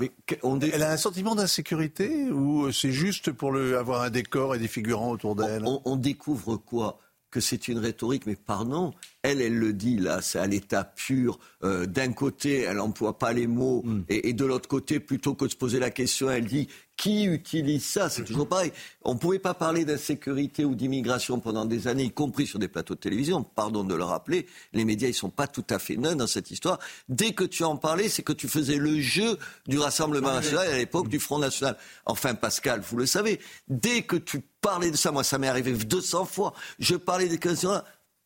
Elle a un sentiment d'insécurité ou c'est juste pour le, avoir un décor et des figurants autour d'elle? On, on découvre quoi? Que c'est une rhétorique, mais pardon, elle, elle le dit là, c'est à l'état pur. Euh, D'un côté, elle n'emploie pas les mots, Hmm. et, et de l'autre côté, plutôt que de se poser la question, elle dit qui utilise ça? C'est toujours pareil. On ne pouvait pas parler d'insécurité ou d'immigration pendant des années, y compris sur des plateaux de télévision. Pardon de le rappeler, les médias, ils sont pas tout à fait neutres dans cette histoire. Dès que tu en parlais, c'est que tu faisais le jeu du Rassemblement national et à l'époque du Front national. Enfin, Pascal, vous le savez, dès que tu parlais de ça, moi, ça m'est arrivé 200 fois, je parlais des questions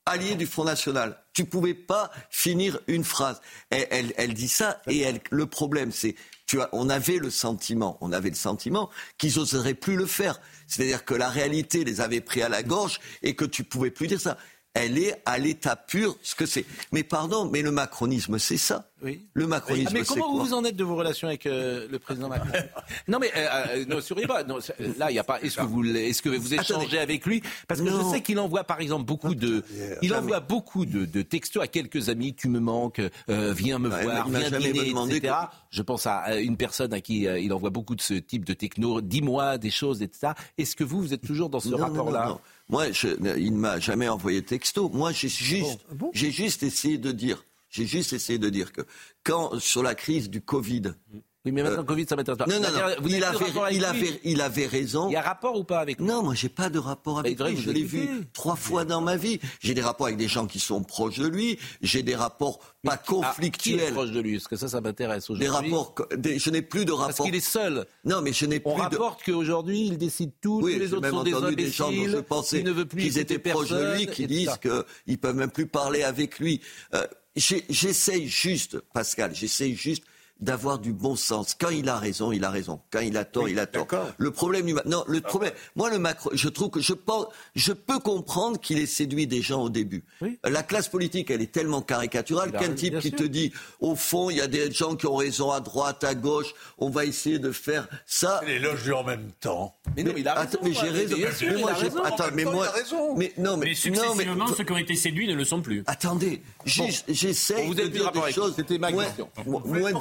alliés du Front National. Tu pouvais pas finir une phrase. Elle dit ça et elle, le problème, c'est, tu as, on avait le sentiment, on avait le sentiment qu'ils n'oseraient plus le faire. C'est-à-dire que la réalité les avait pris à la gorge et que tu pouvais plus dire ça. Elle est à l'état pur, ce que c'est. Mais pardon, mais le macronisme, c'est ça. Oui. Le macronisme, Ah, mais c'est comment quoi vous en êtes de vos relations avec euh, le président Macron Non, mais euh, euh, ne souriez pas. Non, là, il y a pas. Est-ce que vous, est-ce que vous échangez Attendez. avec lui? Parce que je Non. sais qu'il envoie, par exemple, beaucoup de, il Jamais. envoie beaucoup de, de textos à quelques amis. Tu me manques. euh, viens me Ouais, voir. il Viens dîner, etc. que- Je pense à euh, une personne à qui euh, il envoie beaucoup de ce type de techno. Dis-moi des choses, etc. Est-ce que vous, vous êtes toujours dans ce Non, non, rapport-là? non, non. Moi, je, il ne m'a jamais envoyé texto. Moi, j'ai juste, j'ai juste essayé de dire, j'ai juste essayé de dire que quand sur la crise du Covid. Oui, mais maintenant, Covid, ça m'intéresse pas. Non, non, non. Vous Il avait, rapport il, avait, il avait raison. Il y a rapport ou pas avec lui? Non, moi, j'ai pas de rapport il avec lui. Je l'ai vu trois fois dans ma vie. J'ai des rapports avec des gens qui sont proches de lui. J'ai des rapports pas Ah, qui est conflictuels. proche de lui? Parce que ça, ça m'intéresse aujourd'hui? Des rapports, co- des- je n'ai plus de rapports. Parce qu'il est seul. Non, mais je n'ai plus On de. rapporte qu'aujourd'hui, il décide tout, Oui, tous les autres même sont des entendu des gens dont je pensais qu'ils étaient proches de lui, qui disent qu'ils ne peuvent même plus parler avec lui. Euh, J'essaye juste, Pascal, j'essaye juste d'avoir du bon sens. Quand il a raison, il a raison. Quand il a tort, il a tort. Le problème du non, le problème. Moi, le Macron, je trouve que je pense, je peux comprendre qu'il ait séduit des gens au début. La classe politique, elle est tellement caricaturale qu'un type qui sûr. te dit, au fond, il y a des gens qui ont raison à droite, à gauche. On va essayer de faire ça. L'éloge du en même temps. Mais non, il a Attends, raison. mais j'ai moi, raison. sûr, Mais moi, raison. attends, mais moi, mais non, mais, Mais non, successivement, mais- ceux qui ont été séduits ne le sont plus. Attendez, Bon, vous de dire des choses c'était ma moins, question. mo- moins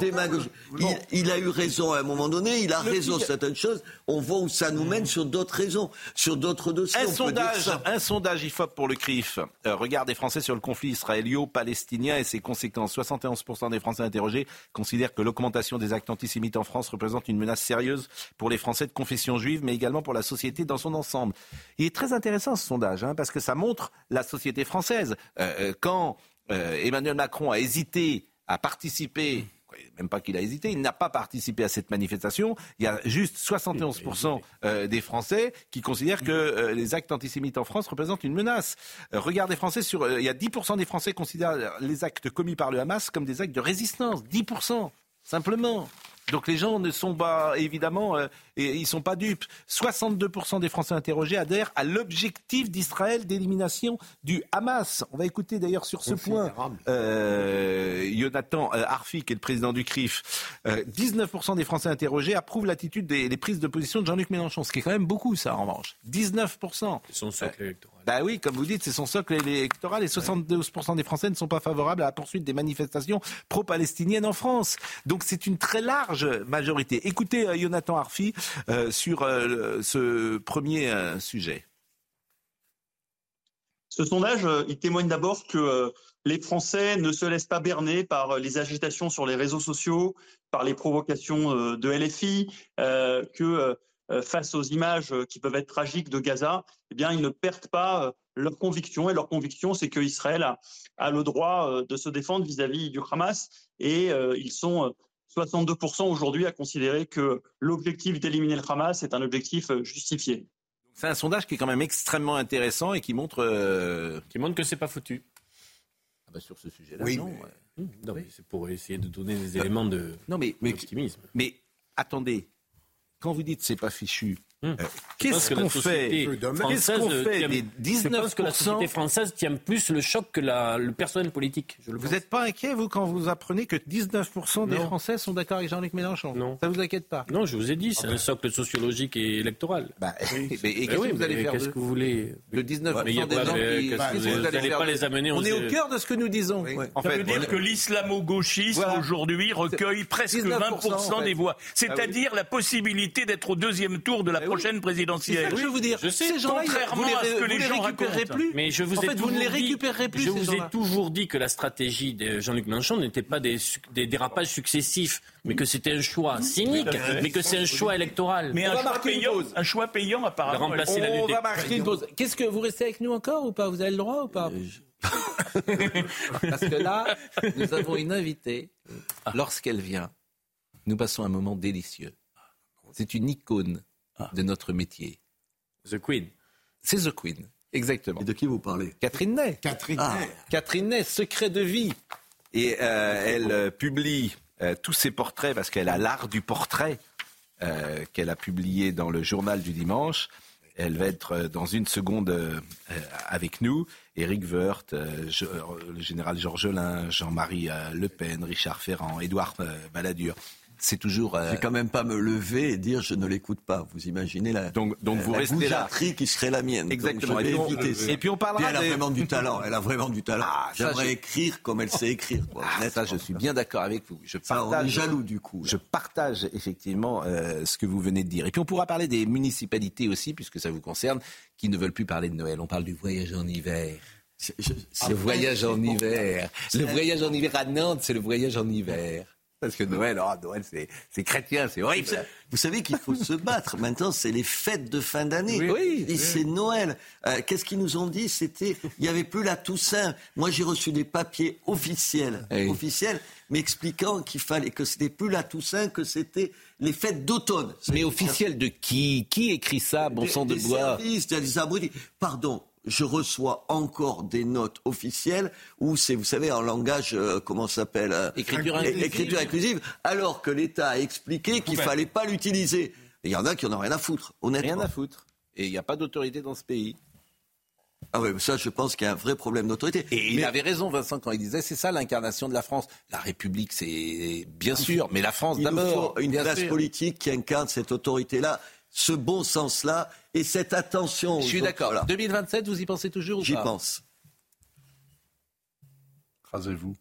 Il, il a eu raison à un moment donné, il a Le raison sur certaines choses. On voit où ça nous mène sur d'autres raisons, sur d'autres dossiers. Un on peut dire sondage, ça. un sondage IFOP pour le CRIF. Euh, regard des Français sur le conflit israélo-palestinien et ses conséquences. 71% des Français interrogés considèrent que l'augmentation des actes antisémites en France représente une menace sérieuse pour les Français de confession juive, mais également pour la société dans son ensemble. Il est très intéressant ce sondage, hein, parce que ça montre la société française. Euh, euh, quand euh, Emmanuel Macron a hésité à participer même pas qu'il a hésité, il n'a pas participé à cette manifestation. Il y a juste 71% euh, des Français qui considèrent que euh, les actes antisémites en France représentent une menace. Euh, Regardez Français sur, il y a 10% des Français considèrent les actes commis par le Hamas comme des actes de résistance. 10%, simplement. Donc les gens ne sont pas, évidemment, euh, et ils sont pas dupes. 62% des Français interrogés adhèrent à l'objectif d'Israël d'élimination du Hamas. On va écouter d'ailleurs sur ce point euh, Jonathan euh, Arfi, qui est le président du CRIF. Euh, 19% des Français interrogés approuvent l'attitude des les prises de position de Jean-Luc Mélenchon, ce qui est quand même beaucoup, ça, en revanche. 19%. C'est son socle électoral. Bah oui, comme vous dites, c'est son socle électoral et 72% des Français ne sont pas favorables à la poursuite des manifestations pro-palestiniennes en France. Donc c'est une très large majorité. Écoutez euh, Jonathan Arfi euh, sur euh, ce premier euh, sujet. Ce sondage, il témoigne d'abord que les Français ne se laissent pas berner par les agitations sur les réseaux sociaux, par les provocations de LFI, que face aux images qui peuvent être tragiques de Gaza, eh bien, ils ne perdent pas leur conviction. Et leur conviction, c'est qu'Israël a, le droit de se défendre vis-à-vis du Hamas. Et ils sont 62% aujourd'hui à considérer que l'objectif d'éliminer le Hamas est un objectif euh, justifié. C'est un sondage qui est quand même extrêmement intéressant et qui montre... euh, Qui montre que c'est pas foutu. Ah bah, sur ce sujet-là, Oui, non. mais-. Mmh, non, mais c'est pour essayer de donner des éléments de Non, mais, mais, d'optimisme. mais attendez, quand vous dites c'est pas fichu, euh, Je pense qu'est-ce qu'on fait Qu'est-ce qu'on fait tient- des Je pense que la 19% société française tient plus le choc que la- le personnel politique. Je le Vous n'êtes pas inquiet, vous, quand vous apprenez que 19% des. Français sont d'accord avec Jean-Luc Mélenchon? Non. Ça vous inquiète pas? Non, je vous ai dit, c'est un socle sociologique et électoral. Bah, mais- et Mais qu'est-ce oui, que vous allez mais faire Qu'est-ce de- que vous voulez? Le 19% Mais il y a des pas gens qui... que qu'est-ce vous- que vous allez allez faire pas les amener On est au cœur de ce que nous disons. En Ça fait, veut dire que l'islamo-gauchisme aujourd'hui recueille presque 19%, 20% en fait. des voix. Ah C'est-à-dire la possibilité d'être au deuxième tour de la prochaine présidentielle. ça que je veux vous dire. Je sais, Ces gens-là, contrairement vous les- à ce que vous les gens récupérerez racontent. plus. Mais je vous en ai fait, vous ne les toujours dit- récupérerez plus. Je vous ai toujours dit que la stratégie de Jean-Luc Mélenchon n'était pas des, des dérapages successifs, mais que c'était un choix cynique, mais que c'est un choix électoral. Mais On un va choix, marquer une payant, pause. un choix payant apparemment. De remplacer la On lutte va marquer une pause. Qu'est-ce que vous restez avec nous encore ou pas? Vous avez le droit ou pas? Parce que là, nous avons une invitée. Lorsqu'elle vient, nous passons un moment délicieux. C'est une icône de notre métier. The Queen. C'est The Queen, exactement. Et de qui vous parlez Catherine Ney. Catherine Ah. Ney. Catherine Ney, Secret de vie. Et euh, elle euh, publie euh, tous ses portraits parce qu'elle a l'art du portrait euh, qu'elle a publié dans le journal du dimanche. Elle va être dans une seconde avec nous. Éric Woerth, le général Georges Lain, Jean-Marie Le Pen, Richard Ferrand, Édouard Balladur. C'est toujours. euh, Je vais quand même pas me lever et dire je ne l'écoute pas. Vous imaginez la, Donc- donc vous la restez là. qui serait la mienne. Donc Exactement. je vais Et puis on- et puis on parlera Puis elle a vraiment du talent. Elle a vraiment du talent. Ah, J'aimerais je- écrire comme elle sait écrire. quoi, Ah, ça, je suis bien d'accord avec vous. Je Ça, on partage, est jaloux du coup. là. Je partage effectivement euh, ce que vous venez de dire. Et puis on pourra parler des municipalités aussi, puisque ça vous concerne, qui ne veulent plus parler de Noël. On parle du voyage en hiver. Je- le voyage en hiver. Le voyage en hiver à Nantes, c'est le voyage en hiver. Parce que Noël, oh, Noël, c'est chrétien, c'est horrible. Vous savez qu'il faut se battre. Maintenant, c'est les fêtes de fin d'année. Oui. Et c'est Noël. Euh, Qu'est-ce qu'ils nous ont dit? C'était, il n'y avait plus la Toussaint. Moi, j'ai reçu des papiers officiels, Oui. officiels, m'expliquant qu'il fallait que c'était plus la Toussaint, que c'était les fêtes d'automne. Mais officiel de qui? Qui écrit ça, bon Des- sang de des bois services, des abrutis. Pardon, je reçois encore des notes officielles où c'est, vous savez, en langage, euh, comment ça s'appelle euh, Écriture inclusive. écriture inclusive, alors que l'État a expliqué qu'il fallait pas l'utiliser. Il y en a qui en ont rien à foutre, honnêtement. Rien à foutre. Et il n'y a pas d'autorité dans ce pays. Ah oui, ça, je pense qu'il y a un vrai problème d'autorité. Et il avait raison, Vincent, quand il disait c'est ça l'incarnation de la France. La République, c'est bien sûr, mais la France Il nous d'abord. faut une classe politique qui incarne cette autorité-là, ce bon sens-là et cette attention. aux Je suis d'accord. Voilà. 2027, vous y pensez toujours ou J'y pas? pense. Rasez-vous.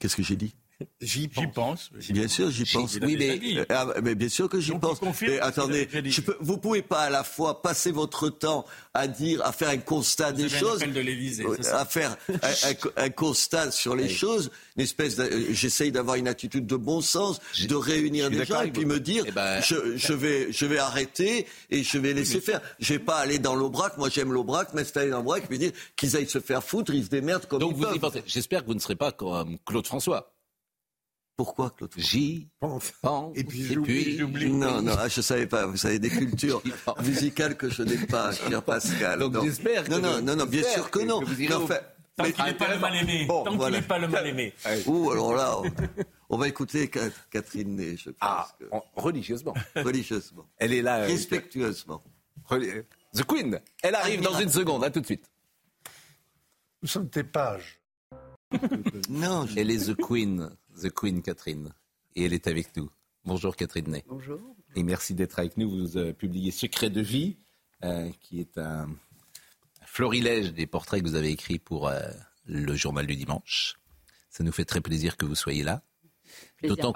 Qu'est-ce que j'ai dit? J'y pense. Bien sûr, j'y pense. Oui, mais, ah, mais bien sûr que j'y pense. Mais attendez, je peux, vous pouvez pas à la fois passer votre temps à dire, à faire un constat des avez un choses, de l'Élysée, euh, à faire un, un- un constat sur les choses, une espèce. euh, J'essaye d'avoir une attitude de bon sens, de réunir des gens et puis vous. me dire, Eh ben, je, je vais, je vais arrêter et je vais laisser faire. Je vais pas aller dans l'Aubrac. Moi, j'aime l'Aubrac, m'installer dans l'Aubrac, puis dire qu'ils aillent se faire foutre, ils se démerdent comme Donc ils vous peuvent. J'espère que vous ne serez pas comme Claude François. Pourquoi, Claude J'y Pense. pense. Et puis j'oublie. Non, non, ah, je savais pas. Vous savez des cultures musicales que je n'ai pas, cher Pascal. Donc non. j'espère que Non, non, non, non, bien sûr que que non. vous irez Mais au- enfin, Tant mais- qu'il n'est pas le mal aimé. Bon, Tant qu'il n'est pas le mal aimé. Ouh, alors là, on, on va écouter Ca- Catherine Ney, je pense. Ah, que- en- religieusement. religieusement, Elle est là. euh, respectueusement. The Queen. Elle arrive dans une seconde. À tout de suite. Nous sommes tes pages. Non, je- Elle est The Queen. The Queen Catherine. Et elle est avec nous. Bonjour Catherine Ney. Bonjour. Et merci d'être avec nous. Vous euh, publiez Secret de vie, euh, qui est un, un florilège des portraits que vous avez écrits pour euh, le journal du dimanche. Ça nous fait très plaisir que vous soyez là. D'autant-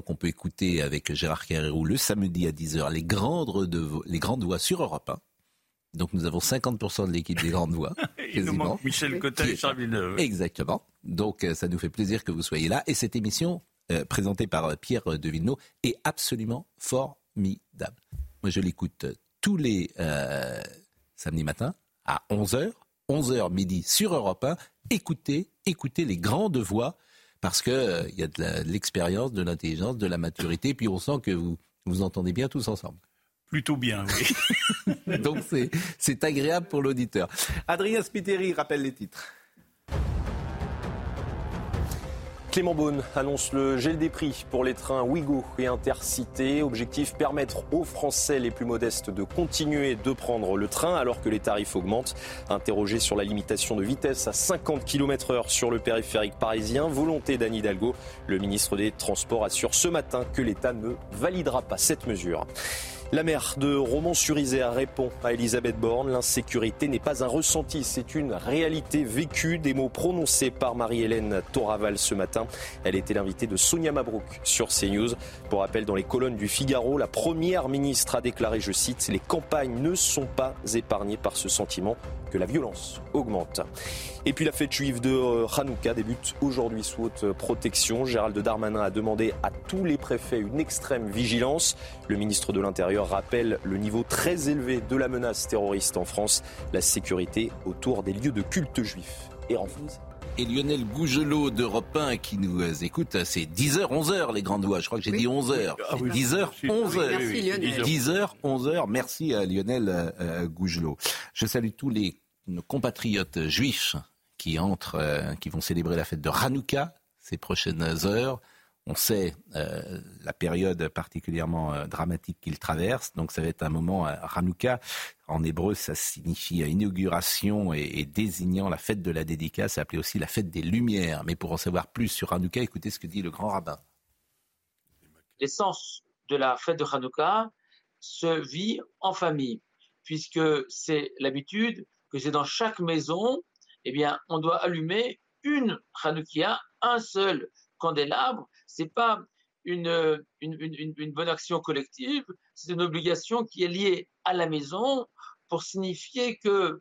qu'on peut écouter avec Gérard Carrérou le samedi à 10h les grandes, de vo- les grandes voix sur Europe 1. Donc nous avons 50% de l'équipe des grandes voix. Il nous manque Michel Cotta et Charles Villeneuve. Exactement. Donc euh, ça nous fait plaisir que vous soyez là. Et cette émission, euh, présentée par euh, Pierre de Villeneuve, est absolument formidable. Moi, je l'écoute tous les euh, samedis matins à 11h, 11h midi sur Europe 1. Écoutez, écoutez les grandes voix parce qu'il il y a de l'expérience, de l'intelligence, de la maturité. Puis on sent que vous vous entendez bien tous ensemble. Plutôt bien, oui. Donc c'est- c'est agréable pour l'auditeur. Adrien Spiteri rappelle les titres. Clément Beaune annonce le gel des prix pour les trains Ouigo et Intercité. Objectif permettre aux Français les plus modestes de continuer de prendre le train alors que les tarifs augmentent. Interrogé sur la limitation de vitesse à 50 km/h sur le périphérique parisien, volonté d'Anne Hidalgo, le ministre des Transports assure ce matin que l'État ne validera pas cette mesure. La maire de Romans-sur-Isère répond à Elisabeth Borne. L'insécurité n'est pas un ressenti, c'est une réalité vécue. Des mots prononcés par Marie-Hélène Toraval ce matin. Elle était l'invitée de Sonia Mabrouk sur CNews. Pour rappel, dans les colonnes du Figaro, la première ministre a déclaré, je cite, Les campagnes ne sont pas épargnées par ce sentiment que la violence augmente. Et puis la fête juive de euh, Hanouka débute aujourd'hui sous haute protection. Gérald Darmanin a demandé à tous les préfets une extrême vigilance. Le ministre de l'Intérieur rappelle le niveau très élevé de la menace terroriste en France. La sécurité autour des lieux de culte juifs est renforcée. Et Lionel Gougelot d'Europe 1 qui nous euh, écoute, c'est 10h, 11h les grandes voix. Je crois que j'ai dit 11h. Ah oui. 10h, 11h. Merci, Lionel. 10h, 11h. Merci à Lionel euh, euh, Gougelot. Je salue tous les nos compatriotes juifs qui entrent, euh, qui vont célébrer la fête de Hanouka ces prochaines heures. On sait euh, la période particulièrement euh, dramatique qu'ils traversent, donc ça va être un moment à Hanouka. En hébreu, ça signifie inauguration et, et désignant la fête de la dédicace, c'est appelé aussi la fête des Lumières. Mais pour en savoir plus sur Hanouka, écoutez ce que dit le grand rabbin. l'essence de la fête de Hanouka se vit en famille, puisque c'est l'habitude que c'est dans chaque maison, eh bien, on doit allumer une Hanoukia, un seul candélabre. C'est pas une, une, une, une bonne action collective, c'est une obligation qui est liée à la maison pour signifier que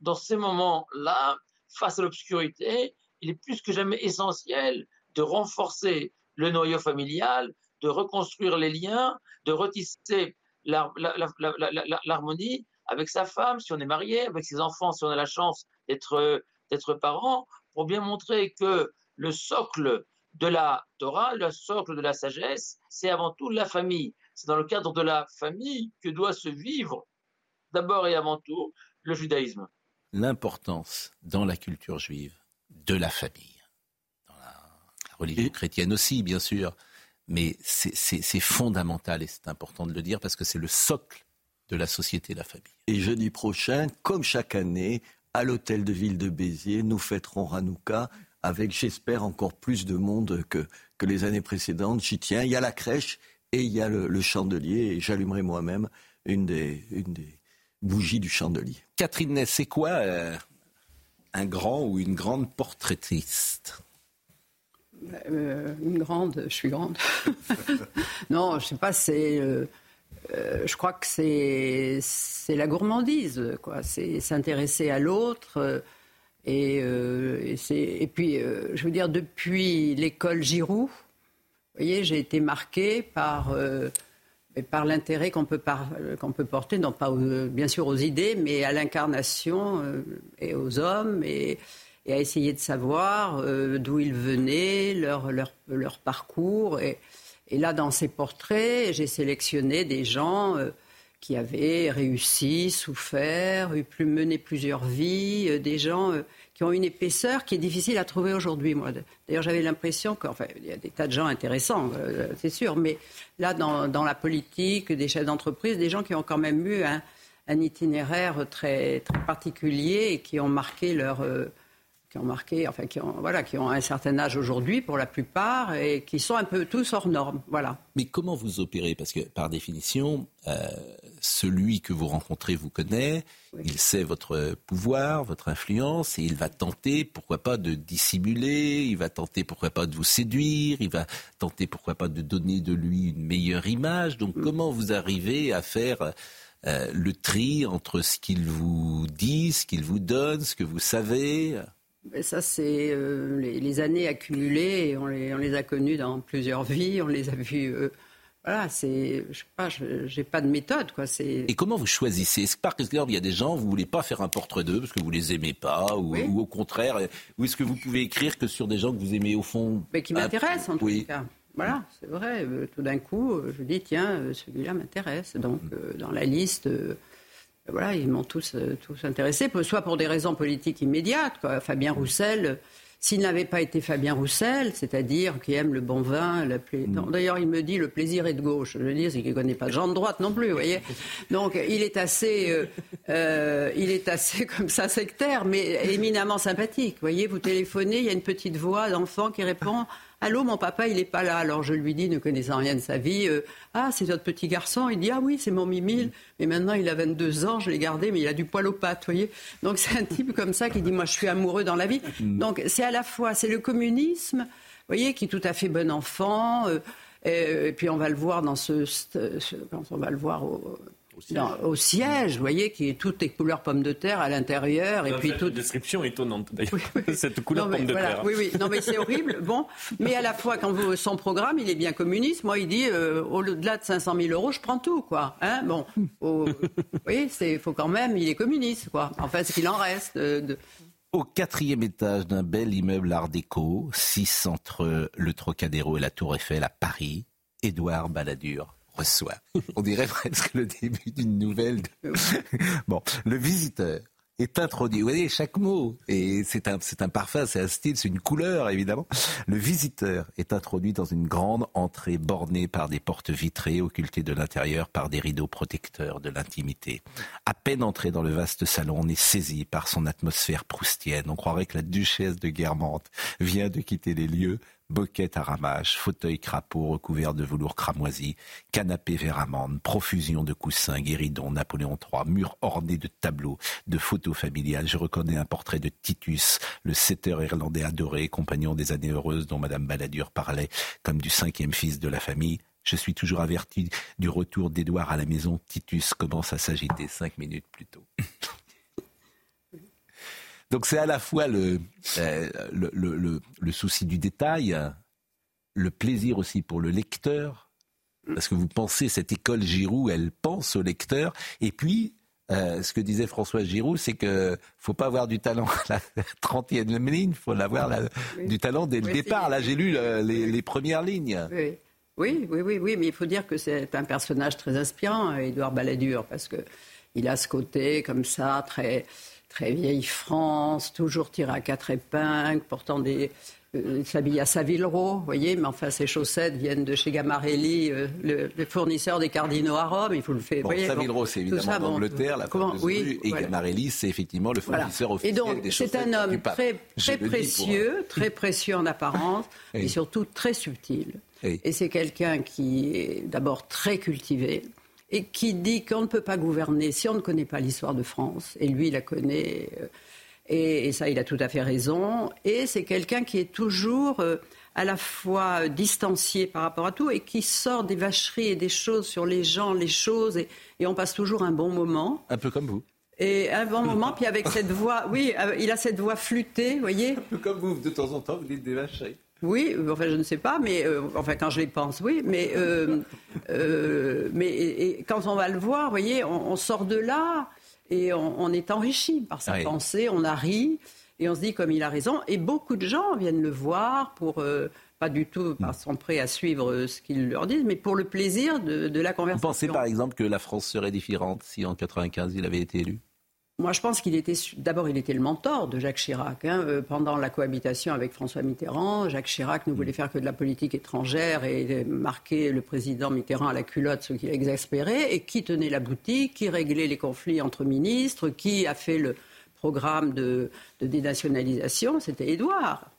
dans ces moments-là, face à l'obscurité, il est plus que jamais essentiel de renforcer le noyau familial, de reconstruire les liens, de retisser l'harmonie avec sa femme, si on est marié, avec ses enfants, si on a la chance d'être parent, pour bien montrer que le socle de la Torah, le socle de la sagesse, c'est avant tout la famille. C'est dans le cadre de la famille que doit se vivre d'abord et avant tout le judaïsme. L'importance dans la culture juive de la famille, dans la, la religion chrétienne aussi, bien sûr, mais c'est fondamental et c'est important de le dire parce que c'est le socle de la société, la famille. Et jeudi prochain, comme chaque année, à l'hôtel de ville de Béziers, nous fêterons Hanouka avec, j'espère, encore plus de monde que, que les années précédentes. J'y tiens. Il y a la crèche et il y a le, le chandelier et j'allumerai moi-même une des, une des bougies du chandelier. Catherine Ness, c'est quoi euh, un grand ou une grande portraitiste? Euh, une grande, je suis grande. non, je sais pas, c'est. Euh, euh, je crois que c'est c'est la gourmandise, quoi. C'est s'intéresser à l'autre. Et, et, puis, je veux dire, depuis l'école Giroud, vous voyez, j'ai été marquée par par l'intérêt qu'on peut, peut porter, non pas bien sûr aux idées, mais à l'incarnation et aux hommes et et à essayer de savoir euh, d'où ils venaient, leur, leur, leur parcours. Et, là, dans ces portraits, j'ai sélectionné des gens euh, qui avaient réussi, souffert, eu plus, mené plusieurs vies, euh, des gens qui ont une épaisseur qui est difficile à trouver aujourd'hui. Moi, d'ailleurs, j'avais l'impression qu'enfin, il y a des tas de gens intéressants, c'est sûr, mais là, dans, dans, la politique, des chefs d'entreprise, des gens qui ont quand même eu un, un itinéraire très, très particulier et qui ont marqué leur qui ont marqué, enfin qui ont, voilà, qui ont un certain âge aujourd'hui pour la plupart et qui sont un peu tous hors normes. Voilà. Mais comment vous opérez? Parce que par définition, euh, celui que vous rencontrez vous connaît, il sait votre pouvoir, votre influence et il va tenter, pourquoi pas, de dissimuler, il va tenter, pourquoi pas, de vous séduire, il va tenter, pourquoi pas, de donner de lui une meilleure image. Donc mm. comment vous arrivez à faire euh, le tri entre ce qu'il vous dit, ce qu'il vous donne, ce que vous savez? Ça, c'est euh, les, années accumulées. Et on, les, on, les, a connues dans plusieurs vies. On les a vues. Euh, voilà, c'est. Je sais pas, j'ai pas de méthode, quoi. Et comment vous choisissez? Est-ce que par exemple, il y a des gens, vous voulez pas faire un portrait d'eux parce que vous les aimez pas, ou, au contraire, ou est-ce que vous pouvez écrire que sur des gens que vous aimez au fond? Mais qui m'intéressent, en tout cas. Voilà, c'est vrai. Euh, tout d'un coup, je dis tiens, celui-là m'intéresse. Donc, dans la liste voilà, ils m'ont tous, euh, tous intéressé, soit pour des raisons politiques immédiates. Fabien Roussel, s'il n'avait pas été Fabien Roussel, c'est-à-dire qui aime le bon vin, mm. d'ailleurs il me dit le plaisir est de gauche. Je veux dire, c'est qu'il ne connaît pas de gens de droite non plus, vous voyez. Donc il est assez, euh, euh, il est assez comme ça sectaire, mais éminemment sympathique. Vous voyez, vous téléphonez, il y a une petite voix d'enfant qui répond Allô, mon papa, il n'est pas là. Alors je lui dis, ne connaissant rien de sa vie, euh, Ah, c'est votre petit garçon. Il dit, Ah oui, c'est mon Mimile. Mais maintenant, il a 22 ans, je l'ai gardé, mais il a du poil aux pattes, voyez. Donc c'est un type comme ça qui dit, Moi, je suis amoureux dans la vie. Mm. Donc c'est à la fois, c'est le communisme, vous voyez, qui est tout à fait bon enfant. Euh, et, puis on va le voir dans ce, quand on va le voir au, au siège. vous voyez, qui est toutes les couleurs pommes de terre à l'intérieur. Et puis toute description étonnante, d'ailleurs. Cette couleur pomme de terre. Oui, oui. Non, mais c'est horrible. Bon. Mais à la fois, quand vous, son programme, il est bien communiste. Moi, il dit, euh, au-delà de 500 000 euros, je prends tout, quoi. Hein bon. oui, c'est, faut quand même, il est communiste, quoi. Enfin, ce qu'il en reste. de... Au quatrième étage d'un bel immeuble art déco, 6 entre le Trocadéro et la Tour Eiffel à Paris, Édouard Balladur reçoit. On dirait presque le début d'une nouvelle. bon, le visiteur est introduit. Vous voyez, chaque mot, et c'est un, c'est un parfum, c'est un style, c'est une couleur, évidemment. Le visiteur est introduit dans une grande entrée bornée par des portes vitrées, occultées de l'intérieur par des rideaux protecteurs de l'intimité. À peine entré dans le vaste salon, on est saisi par son atmosphère proustienne. On croirait que la duchesse de Guermantes vient de quitter les lieux Boquette à ramage, fauteuil crapaud recouvert de velours cramoisi, canapé vert amande, profusion de coussins, guéridons, Napoléon III, murs ornés de tableaux, de photos familiales. Je reconnais un portrait de Titus, le setteur irlandais adoré, compagnon des années heureuses dont Madame Balladur parlait comme du cinquième fils de la famille. Je suis toujours averti du retour d'Édouard à la maison. Titus commence à s'agiter cinq minutes plus tôt. Donc c'est à la fois euh, le, le, le, souci du détail, le plaisir aussi pour le lecteur, parce que vous pensez, cette école Giroud, elle pense au lecteur, et puis euh, ce que disait François Giroud, c'est que faut pas avoir du talent à la 30e ligne, il faut avoir du talent dès le départ. Là, j'ai lu les, les, premières lignes. Oui. oui. oui, oui, mais il faut dire que c'est un personnage très inspirant, Édouard Balladur, parce que il a ce côté comme ça, très très vieille France, toujours tiré à quatre épingles, portant des. Euh, il s'habille à Saville-Row, vous voyez, mais enfin, ses chaussettes viennent de chez Gamarelli, euh, le, fournisseur des cardinaux à Rome, il faut le faire. Bon, c'est évidemment d'Angleterre, la Comment, oui, et Gamarelli, c'est effectivement le fournisseur officiel et donc, des C'est un homme très, très précieux, très précieux en apparence, et surtout très subtil. Et c'est quelqu'un qui est d'abord très cultivé, et qui dit qu'on ne peut pas gouverner si on ne connaît pas l'histoire de France. Et lui, il la connaît. Euh, et, ça, il a tout à fait raison. Et c'est quelqu'un qui est toujours euh, à la fois distancié par rapport à tout et qui sort des vacheries et des choses sur les gens, les choses, et, et on passe toujours un bon moment. Un peu comme vous. Et un bon moment, puis avec cette voix, oui, euh, il a cette voix flûtée, vous voyez. Un peu comme vous, de temps en temps, vous dites des vacheries. Oui, enfin je ne sais pas, mais euh, enfin quand je les pense, oui, mais euh, euh, mais et, et quand on va le voir, vous voyez, on, on sort de là et on, on est enrichi par sa Oui. pensée, on a ri et on se dit comme il a raison. Et beaucoup de gens viennent le voir pour euh, pas du tout parce sont prêts à suivre euh, ce qu'ils leur disent, mais pour le plaisir de, de la Vous conversation. pensez par exemple que la France serait différente si en 95 il avait été élu? Moi, je pense qu'il était d'abord, il était le mentor de Jacques Chirac. hein, euh, pendant la cohabitation avec François Mitterrand, Jacques Chirac ne voulait faire que de la politique étrangère et marquer le président Mitterrand à la culotte, ce qui l'exaspérait. Et qui tenait la boutique, qui réglait les conflits entre ministres, qui a fait le programme de, de dénationalisation, c'était Édouard.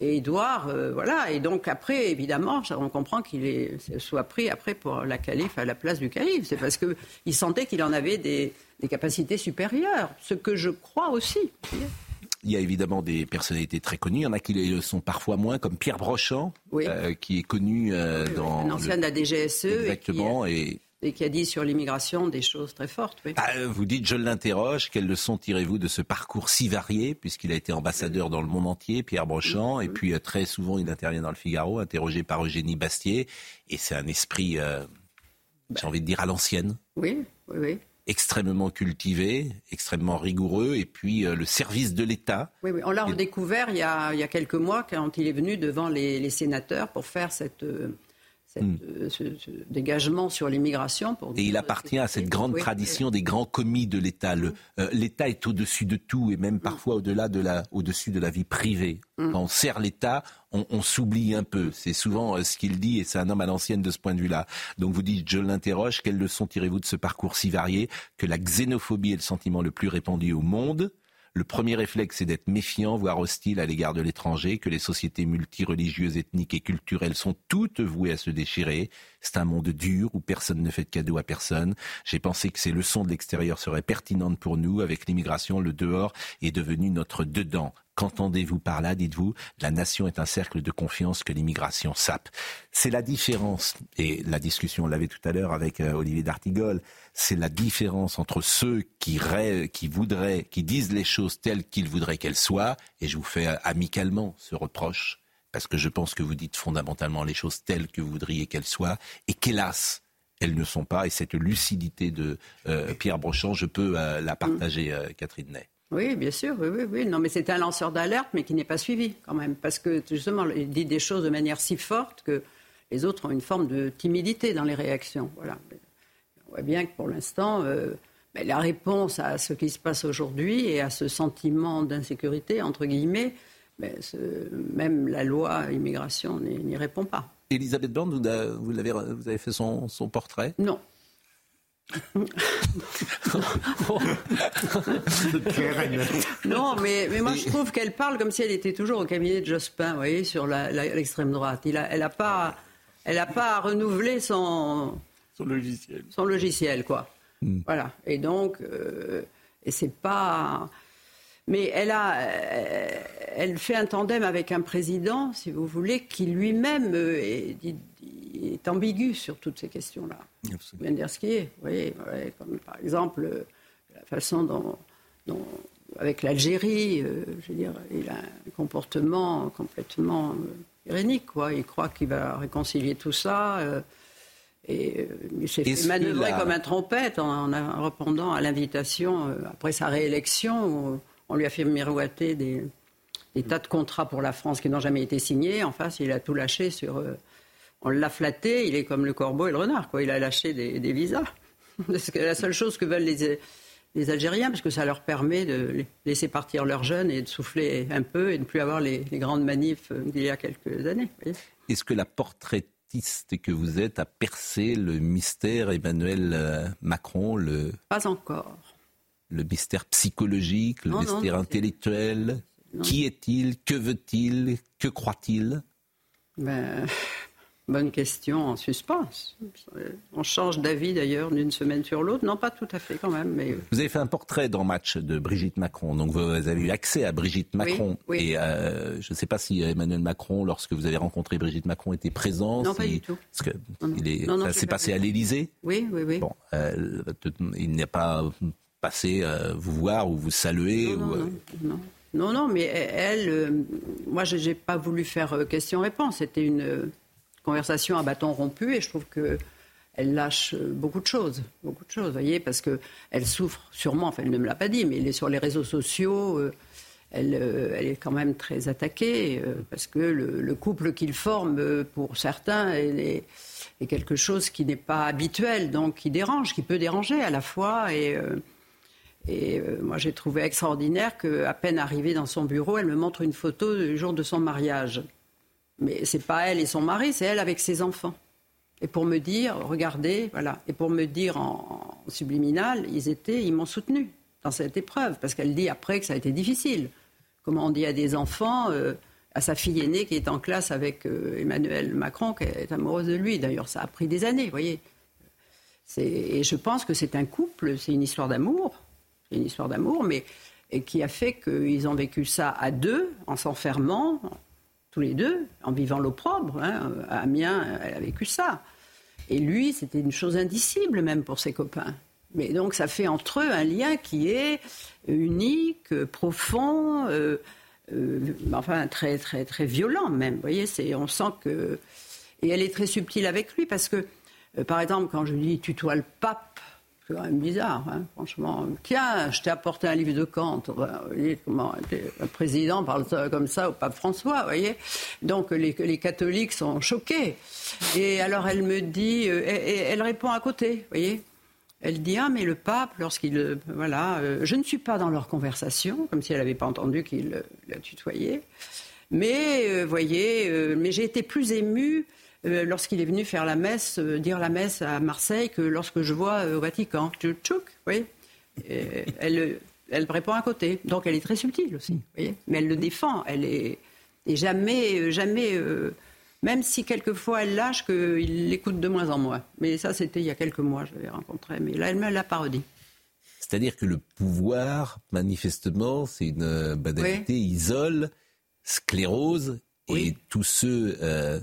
Et Édouard, euh, voilà. Et donc après, évidemment, on comprend qu'il soit pris après pour la calife à la place du calife. C'est parce qu'il sentait qu'il en avait des, des capacités supérieures, ce que je crois aussi. Il y a évidemment des personnalités très connues. Il y en a qui le sont parfois moins, comme Pierre Brochant, Oui. euh, qui est connu euh, dans. Un ancien de la DGSE et qui, Exactement. Et et qui a dit sur l'immigration des choses très fortes. Oui. Ah, euh, vous dites, je l'interroge, quelles leçons tirez-vous de ce parcours si varié, puisqu'il a été ambassadeur dans le monde entier, Pierre Brochant, et puis euh, très souvent il intervient dans le Figaro, interrogé par Eugénie Bastier, et c'est un esprit, euh, j'ai envie de dire, à l'ancienne, Oui, oui, oui. extrêmement cultivé, extrêmement rigoureux, et puis euh, le service de l'État. Oui, oui. On l'a redécouvert il y, a, il y a quelques mois quand il est venu devant les, les sénateurs pour faire cette, euh, cette, euh, ce, ce dégagement sur l'immigration. pour Hmm. Et il appartient à cette grande Oui, tradition des grands commis de l'État. Le- euh, L'État est au-dessus de tout et même parfois au-delà de la, au-dessus de la vie privée. Quand on sert l'État, on, on s'oublie un peu. C'est souvent euh, ce qu'il dit et c'est un homme à l'ancienne de ce point de vue-là. Donc vous dites, je l'interroge, quelles leçons tirez-vous de ce parcours si varié que la xénophobie est le sentiment le plus répandu au monde? Le premier réflexe, c'est d'être méfiant, voire hostile à l'égard de l'étranger, que les sociétés multireligieuses, ethniques et culturelles sont toutes vouées à se déchirer. C'est un monde dur où personne ne fait de cadeaux à personne. J'ai pensé que ces leçons de l'extérieur seraient pertinentes pour nous. Avec l'immigration, le dehors est devenu notre dedans. Qu'entendez-vous par là, dites-vous? La nation est un cercle de confiance que l'immigration sape. C'est la différence, et la discussion, on l'avait tout à l'heure avec euh, Olivier D'Artigol, c'est la différence entre ceux qui rêvent, qui voudraient, qui disent les choses telles qu'ils voudraient qu'elles soient, et je vous fais euh, amicalement ce reproche, parce que je pense que vous dites fondamentalement les choses telles que vous voudriez qu'elles soient, et qu'hélas, elles ne sont pas, et cette lucidité de euh, Pierre Brochant, je peux la partager, Catherine Ney. Oui, bien sûr, oui, oui, oui. Non, mais c'est un lanceur d'alerte, mais qui n'est pas suivi quand même, parce que justement, il dit des choses de manière si forte que les autres ont une forme de timidité dans les réactions. Voilà. On voit bien que pour l'instant, euh, ben, la réponse à ce qui se passe aujourd'hui et à ce sentiment d'insécurité, entre guillemets, ben, ce- même la loi immigration n'y répond pas. Elisabeth Borne, vous, vous avez fait son, son portrait? Non. Non, mais, mais moi je trouve qu'elle parle comme si elle était toujours au cabinet de Jospin, vous voyez, sur l'extrême droite. Il a- elle n'a pas, elle a pas renouvelé son, Son logiciel. son logiciel, quoi. Voilà. Et donc, euh, et c'est pas. Mais elle a, euh, elle fait un tandem avec un président, si vous voulez, qui lui-même euh, est, est ambigu sur toutes ces questions-là. De dire ce qui est. Vous voyez, comme par exemple euh, la façon dont, dont- avec l'Algérie, euh, je veux dire, il a un comportement complètement euh, irénique, quoi. Il croit qu'il va réconcilier tout ça. euh, et il s'est fait manœuvrer comme un trompette en, en répondant à l'invitation après sa réélection. Où on lui a fait miroiter des, des tas de contrats pour la France qui n'ont jamais été signés. En face, il a tout lâché sur. euh, on l'a flatté, il est comme le corbeau et le renard, quoi. Il a lâché des, des visas. C'est la seule chose que veulent les, les Algériens, parce que ça leur permet de laisser partir leurs jeunes et de souffler un peu et de ne plus avoir les, les grandes manifs euh, d'il y a quelques années. Est-ce que la portraitiste que vous êtes a percé le mystère Emmanuel euh, Macron, le, Pas encore. Le mystère psychologique, le Non, mystère non, intellectuel Qui est-il? Que veut-il? Que croit-il? Ben, Bonne question en suspens. On change d'avis d'ailleurs d'une semaine sur l'autre. Non, pas tout à fait quand même. Mais... Vous avez fait un portrait dans Match de Brigitte Macron. Donc vous avez eu accès à Brigitte Macron. Oui, oui. Et euh, je ne sais pas si Emmanuel Macron, lorsque vous avez rencontré Brigitte Macron, était présent. Non, si... pas du tout. Parce que non, il est... non, non, ça s'est passé à l'Élysée. Oui, oui, oui. Bon, euh, il n'est pas passé euh, vous voir ou vous saluer. Non, ou... non, non. Non, non, mais elle, euh, moi, je n'ai pas voulu faire euh, question-réponse. C'était une euh, conversation à bâton rompu et je trouve que elle lâche euh, beaucoup de choses, beaucoup de choses, voyez, parce que elle souffre sûrement. Enfin, elle ne me l'a pas dit, mais elle est sur les réseaux sociaux. euh, elle, euh, elle, est quand même très attaquée euh, parce que le, le couple qu'ils forment, euh, pour certains, est, est, quelque chose qui n'est pas habituel, donc qui dérange, qui peut déranger à la fois et euh, et euh, moi, j'ai trouvé extraordinaire qu'à peine arrivée dans son bureau, elle me montre une photo du jour de son mariage. Mais c'est pas elle et son mari, c'est elle avec ses enfants. Et pour me dire, regardez, voilà. Et pour me dire en, subliminal, ils étaient, ils m'ont soutenu dans cette épreuve, parce qu'elle dit après que ça a été difficile. Comment on dit à des enfants, euh, à sa fille aînée qui est en classe avec euh, Emmanuel Macron, qui est amoureuse de lui. D'ailleurs, ça a pris des années, vous voyez. Et je pense que c'est un couple, c'est une histoire d'amour une histoire d'amour, mais qui a fait qu'ils ont vécu ça à deux, en s'enfermant, tous les deux, en vivant l'opprobre. Hein. À Amiens, elle a vécu ça. Et lui, c'était une chose indicible même pour ses copains. Mais donc ça fait entre eux un lien qui est unique, profond, euh, euh, enfin très très très violent même. Vous voyez, c'est on sent que et elle est très subtile avec lui parce que euh, par exemple quand je lui dis tutoie le pape, c'est quand même bizarre, hein, franchement. Tiens, je t'ai apporté un livre de Kant. Vous voyez comment le président parle comme ça au pape François, vous voyez. Donc les, les, catholiques sont choqués. Et alors elle me dit, euh, et, elle répond à côté, vous voyez. Elle dit ah mais le pape lorsqu'il euh, voilà, euh, je ne suis pas dans leur conversation, comme si elle n'avait pas entendu qu'il la tutoyait. Mais voyez, mais j'ai été plus émue euh, lorsqu'il est venu faire la messe, euh, dire la messe à Marseille que lorsque je vois euh, au Vatican. Tchouk, oui. Elle, elle répond à côté. Donc elle est très subtile aussi, voyez. Mais elle le défend. Elle est et jamais, jamais. même si quelquefois elle lâche, qu'il l'écoute de moins en moins. Mais ça, c'était il y a quelques mois, je l'avais rencontré. Mais là, elle me l'a parodie. C'est-à-dire que le pouvoir, manifestement, c'est une banalité, oui. isole, sclérose, oui. et tous ceux euh,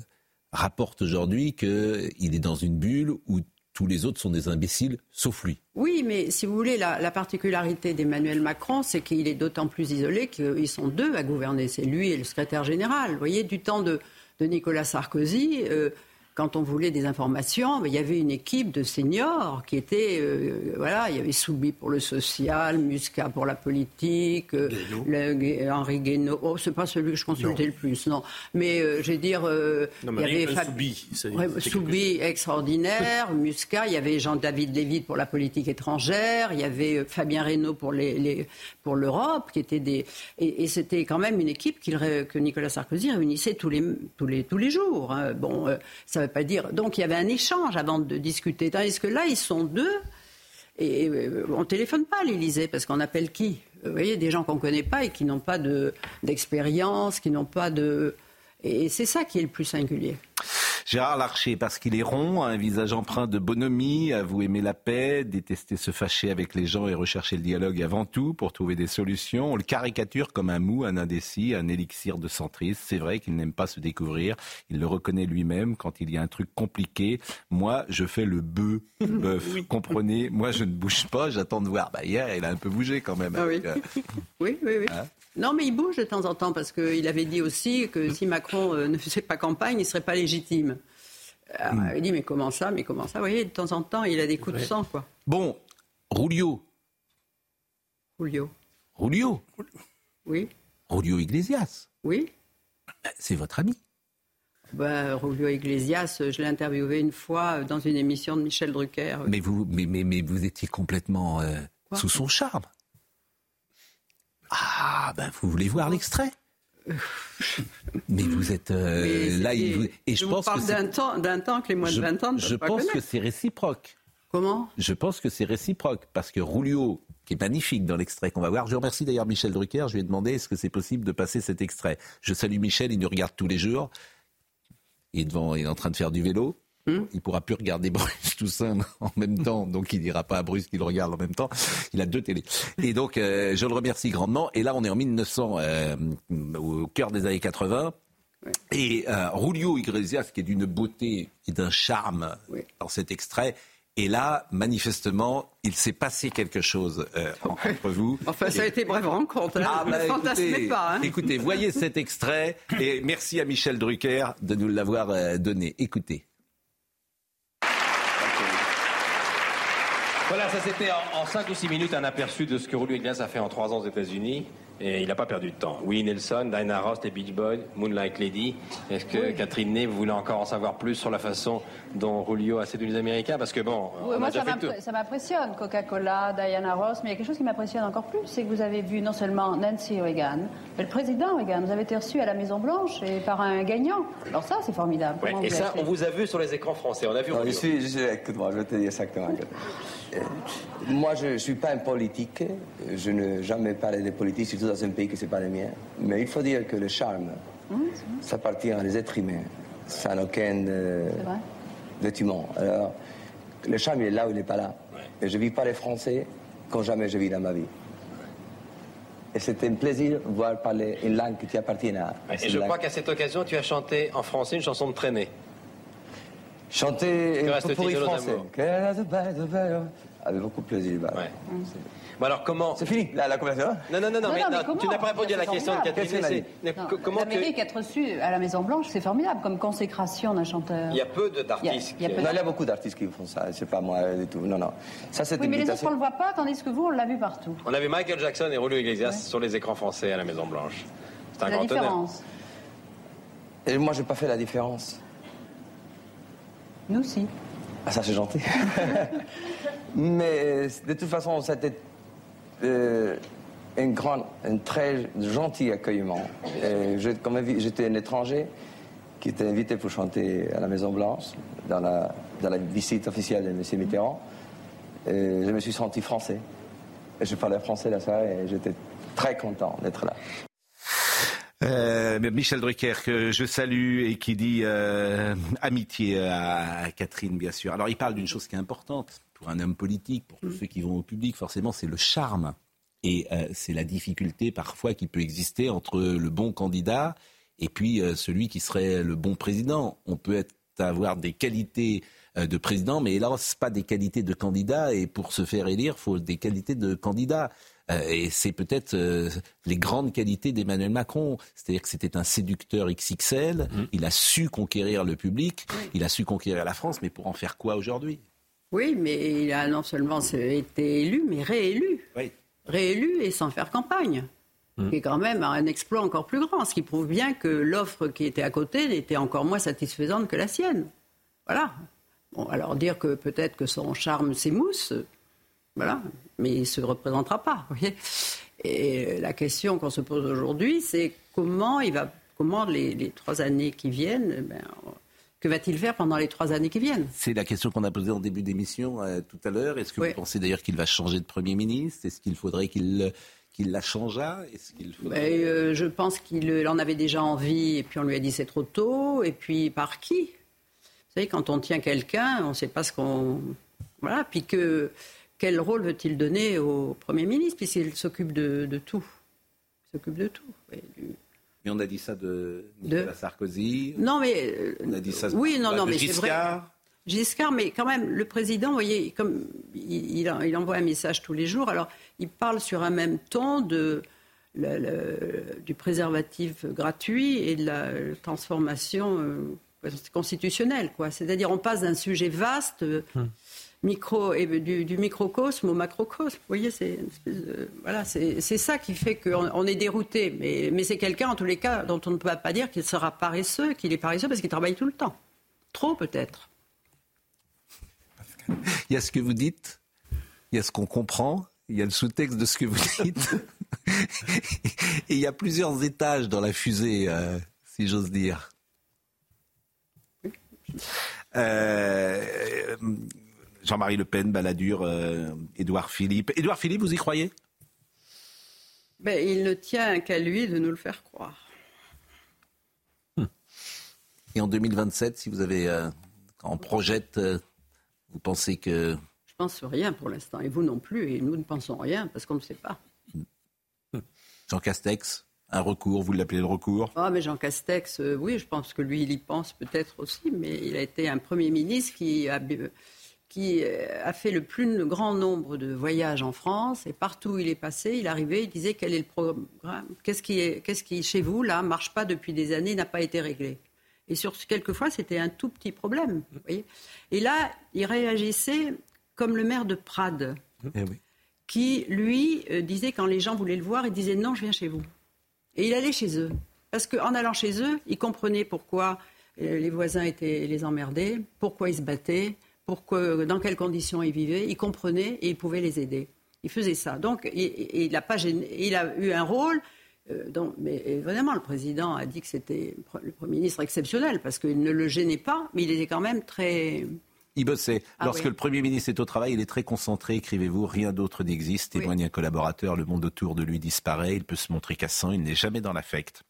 rapportent aujourd'hui qu'il est dans une bulle où tous les autres sont des imbéciles, sauf lui. Oui, mais si vous voulez, la, la particularité d'Emmanuel Macron, c'est qu'il est d'autant plus isolé qu'ils sont deux à gouverner. C'est lui et le secrétaire général. Vous voyez, du temps de, de Nicolas Sarkozy, euh, quand on voulait des informations, il y avait une équipe de seniors qui était, euh, voilà, il y avait Soubi pour le social, Muscat pour la politique, euh, le, Henri Guénaud. Oh, c'est pas celui que je consultais non. le plus, non. Mais euh, je vais dire, non, il y avait Fab... Soubi, ouais, Soubi extraordinaire, Muscat, il y avait Jean-David Lévy pour la politique étrangère, il y avait Fabien Reynaud pour les, les pour l'Europe, qui était des, et, et c'était quand même une équipe que Nicolas Sarkozy réunissait tous les tous les tous les jours. Hein. Bon, ça pas dire. Donc il y avait un échange avant de discuter. Tandis que là, ils sont deux. Et on ne téléphone pas à l'Élysée parce qu'on appelle qui? Vous voyez, des gens qu'on ne connaît pas et qui n'ont pas d'expérience, qui n'ont pas de. Et c'est ça qui est le plus singulier. Gérard Larcher, parce qu'il est rond, a un visage empreint de bonhomie, à vous aimer la paix, détester se fâcher avec les gens et rechercher le dialogue avant tout pour trouver des solutions. On le caricature comme un mou, un indécis, un élixir de centriste. C'est vrai qu'il n'aime pas se découvrir. Il le reconnaît lui-même quand il y a un truc compliqué. Moi, je fais le bœuf, bœuf. oui. Comprenez? Moi, je ne bouge pas, j'attends de voir. Bah, hier, il a un peu bougé quand même. Ah, oui. Euh... oui, oui, oui. Hein non, mais il bouge de temps en temps parce qu'il avait dit aussi que si Macron euh, ne faisait pas campagne, il ne serait pas légitime. Alors, mm. Il dit mais comment ça, mais comment ça? Vous voyez, de temps en temps, il a des coups de sang, quoi. Bon, Rulio. Rulio. Rulio. Oui. Rulio Iglesias. Oui. C'est votre ami. Ben, Rulio Iglesias, je l'ai interviewé une fois dans une émission de Michel Drucker. Mais vous, mais, mais, mais vous étiez complètement euh, sous son charme. Ah, ben vous voulez voir l'extrait? Mais vous êtes euh, mais là, il vous... et je, je pense parle d'un temps, d'un temps que les moins je, de 20 ans ne Je pas pense connaître. que c'est réciproque. Comment? Je pense que c'est réciproque parce que Rulio, qui est magnifique dans l'extrait qu'on va voir. Je remercie d'ailleurs Michel Drucker. Je lui ai demandé est-ce que c'est possible de passer cet extrait? Je salue Michel, il nous regarde tous les jours. il est, devant, il est en train de faire du vélo. Hmm. Il pourra plus regarder Bruce Toussaint en même temps, donc il n'ira pas à Bruce qu'il regarde en même temps. Il a deux télés. Et donc, euh, je le remercie grandement. Et là, on est en 1900, euh, au cœur des années 80. Et euh, Julio Iglesias, qui est d'une beauté et d'un charme dans cet extrait. Et là, manifestement, il s'est passé quelque chose euh, entre vous. Enfin, ça a été brève rencontre. Hein. ah, bah, écoutez, pas. Hein. écoutez, voyez cet extrait et merci à Michel Drucker de nous l'avoir donné. Écoutez. Voilà, ça c'était en, 5 ou 6 minutes un aperçu de ce que Julio Iglesias a fait en 3 ans aux États-Unis. Et il n'a pas perdu de temps. Willie Nelson, Diana Ross, les Beach Boys, Moonlight Lady. Est-ce que Catherine Ney, vous voulez encore en savoir plus sur la façon dont Julio a séduit les Américains? Parce que bon, Oui, on moi, a ça déjà m'impressionne, Coca-Cola, Diana Ross, mais il y a quelque chose qui m'impressionne encore plus, c'est que vous avez vu non seulement Nancy Reagan, mais le président Reagan. Vous avez été reçu à la Maison-Blanche et par un gagnant. Alors ça, c'est formidable. Ouais, et ça, on vous a vu sur les écrans français. On a vu Non, je suis, je suis- écoute-moi, je vais te dire exactement. Euh, moi, je ne suis pas un politique. Je n'ai jamais parlé de politique, surtout dans un pays qui n'est pas le mien. Mais il faut dire que le charme, ça appartient à les êtres humains. Ça n'a aucun euh, vêtement. Alors, le charme, il est là ou il n'est pas là. Et je ne vis pas les Français comme jamais je vis dans ma vie. Et c'était un plaisir de voir parler une langue qui t'appartient à. Et je langue. crois qu'à cette occasion, tu as chanté en français une chanson de traînée. Chanter pour nos Français. Avec beaucoup de plaisir. bah. Bon alors comment C'est fini, la, la conversation Non, non, non, non, Non, mais, non, tu n'as pas répondu à la question de. Catherine. L'Amérique être reçu à la Maison-Blanche, c'est formidable comme consécration d'un chanteur. Il y a peu d'artistes. Il y a- il y beaucoup d'artistes qui font ça, c'est pas moi du tout. Non, non. Ça, c'est Oui, mais les autres, on le voit pas, tandis que vous, on l'a vu partout. On avait Michael Jackson et Julio Iglesias sur les écrans français à la Maison Blanche. C'est un la grand honneur. différence. Et moi, j'ai pas fait la différence. Nous aussi. Ah, ça, c'est gentil. Mais de toute façon, c'était euh, un grand, un très gentil accueillement. J'étais un étranger qui était invité pour chanter à la Maison Blanche dans la, dans la visite officielle de M. Mitterrand. Je me suis senti français. Je parlais français soirée et j'étais très content d'être là. Euh, Michel Drucker, que je salue et qui dit euh, amitié à, Catherine, bien sûr. Alors, il parle d'une chose qui est importante pour un homme politique, pour tous ceux qui vont au public, forcément, c'est le charme. Et euh, c'est la difficulté parfois qui peut exister entre le bon candidat et puis celui qui serait le bon président. On peut être, avoir des qualités de président, mais hélas, pas des qualités de candidat. Et pour se faire élire, il faut des qualités de candidat. Euh, et c'est peut-être euh, les grandes qualités d'Emmanuel Macron. C'est-à-dire que c'était un séducteur XXL. Il a su conquérir le public. Il a su conquérir la France. Mais pour en faire quoi aujourd'hui? Oui, mais il a non seulement été élu, mais réélu. Oui. Réélu et sans faire campagne. Qui est quand même un exploit encore plus grand, ce qui prouve bien que l'offre qui était à côté n'était encore moins satisfaisante que la sienne. Voilà. Bon, alors dire que peut-être que son charme s'émousse, voilà, mais il ne se représentera pas. vous voyez. Et la question qu'on se pose aujourd'hui, c'est comment il va, comment les, les trois années qui viennent, eh ben, que va-t-il faire pendant les trois années qui viennent? C'est la question qu'on a posée en début d'émission euh, tout à l'heure. Est-ce que vous pensez d'ailleurs qu'il va changer de Premier ministre? Est-ce qu'il faudrait qu'il qu'il la changeât Est-ce qu'il faudrait... Ben, euh, je pense qu'il en avait déjà envie, et puis on lui a dit c'est trop tôt, et puis par qui? Vous savez, quand on tient quelqu'un, on ne sait pas ce qu'on... Voilà, puis que, quel rôle veut-il donner au Premier ministre, puisqu'il s'occupe de, de tout Il s'occupe de tout. Et du- Mais on a dit ça de Nicolas Sarkozy. Non, mais... euh, On a dit ça oui, non, bah, non, de mais c'est vrai. Giscard. Giscard, mais quand même, le président, vous voyez, comme il, il en- il envoie un message tous les jours, alors il parle sur un même ton de, le- le- du préservatif gratuit et de la transformation euh, constitutionnelle. quoi. C'est-à-dire, on passe d'un sujet vaste, euh, micro, et du, microcosme au macrocosme. Vous voyez, c'est voilà, c'est ça qui fait qu'on on est dérouté. Mais, mais c'est quelqu'un, en tous les cas, dont on ne peut pas dire qu'il sera paresseux, qu'il est paresseux parce qu'il travaille tout le temps. Trop, peut-être. Il y a ce que vous dites, il y a ce qu'on comprend, il y a le sous-texte de ce que vous dites. Et il y a plusieurs étages dans la fusée, euh, si j'ose dire. Euh, Jean-Marie Le Pen, Balladur, euh, Édouard Philippe. Édouard Philippe, vous y croyez? Ben, il ne tient qu'à lui de nous le faire croire. Et en 2027, si vous avez euh, en projette, euh, vous pensez que Je pense rien pour l'instant, et vous non plus, et nous ne pensons rien parce qu'on ne sait pas. Jean Castex, un recours, vous l'appelez le recours? Ah, mais Jean Castex, euh, oui, je pense que lui, il y pense peut-être aussi, mais il a été un Premier ministre qui a, qui euh, a fait le plus grand nombre de voyages en France, et partout où il est passé, il arrivait, il disait quel est le programme, qu'est-ce qui, est, qu'est-ce qui chez vous, là, marche pas depuis des années, n'a pas été réglé. Et sur quelquefois, c'était un tout petit problème. vous voyez et là, il réagissait comme le maire de Prades, Eh oui. qui, lui, euh, disait quand les gens voulaient le voir, il disait non, je viens chez vous. Et il allait chez eux. Parce qu'en allant chez eux, il comprenait pourquoi euh, les voisins étaient les emmerdaient, pourquoi ils se battaient, pourquoi, dans quelles conditions ils vivaient. Il comprenait et il pouvait les aider. Il faisait ça. Donc, il, il- a, pas gêné- il a eu un rôle. euh, mais évidemment, le président a dit que c'était le Premier ministre exceptionnel parce qu'il ne le gênait pas, mais il était quand même très. Il bossait. Ah Lorsque oui. le Premier ministre est au travail, il est très concentré, écrivez-vous, rien d'autre n'existe, témoigne un collaborateur, le monde autour de lui disparaît, il peut se montrer cassant, il n'est jamais dans l'affect.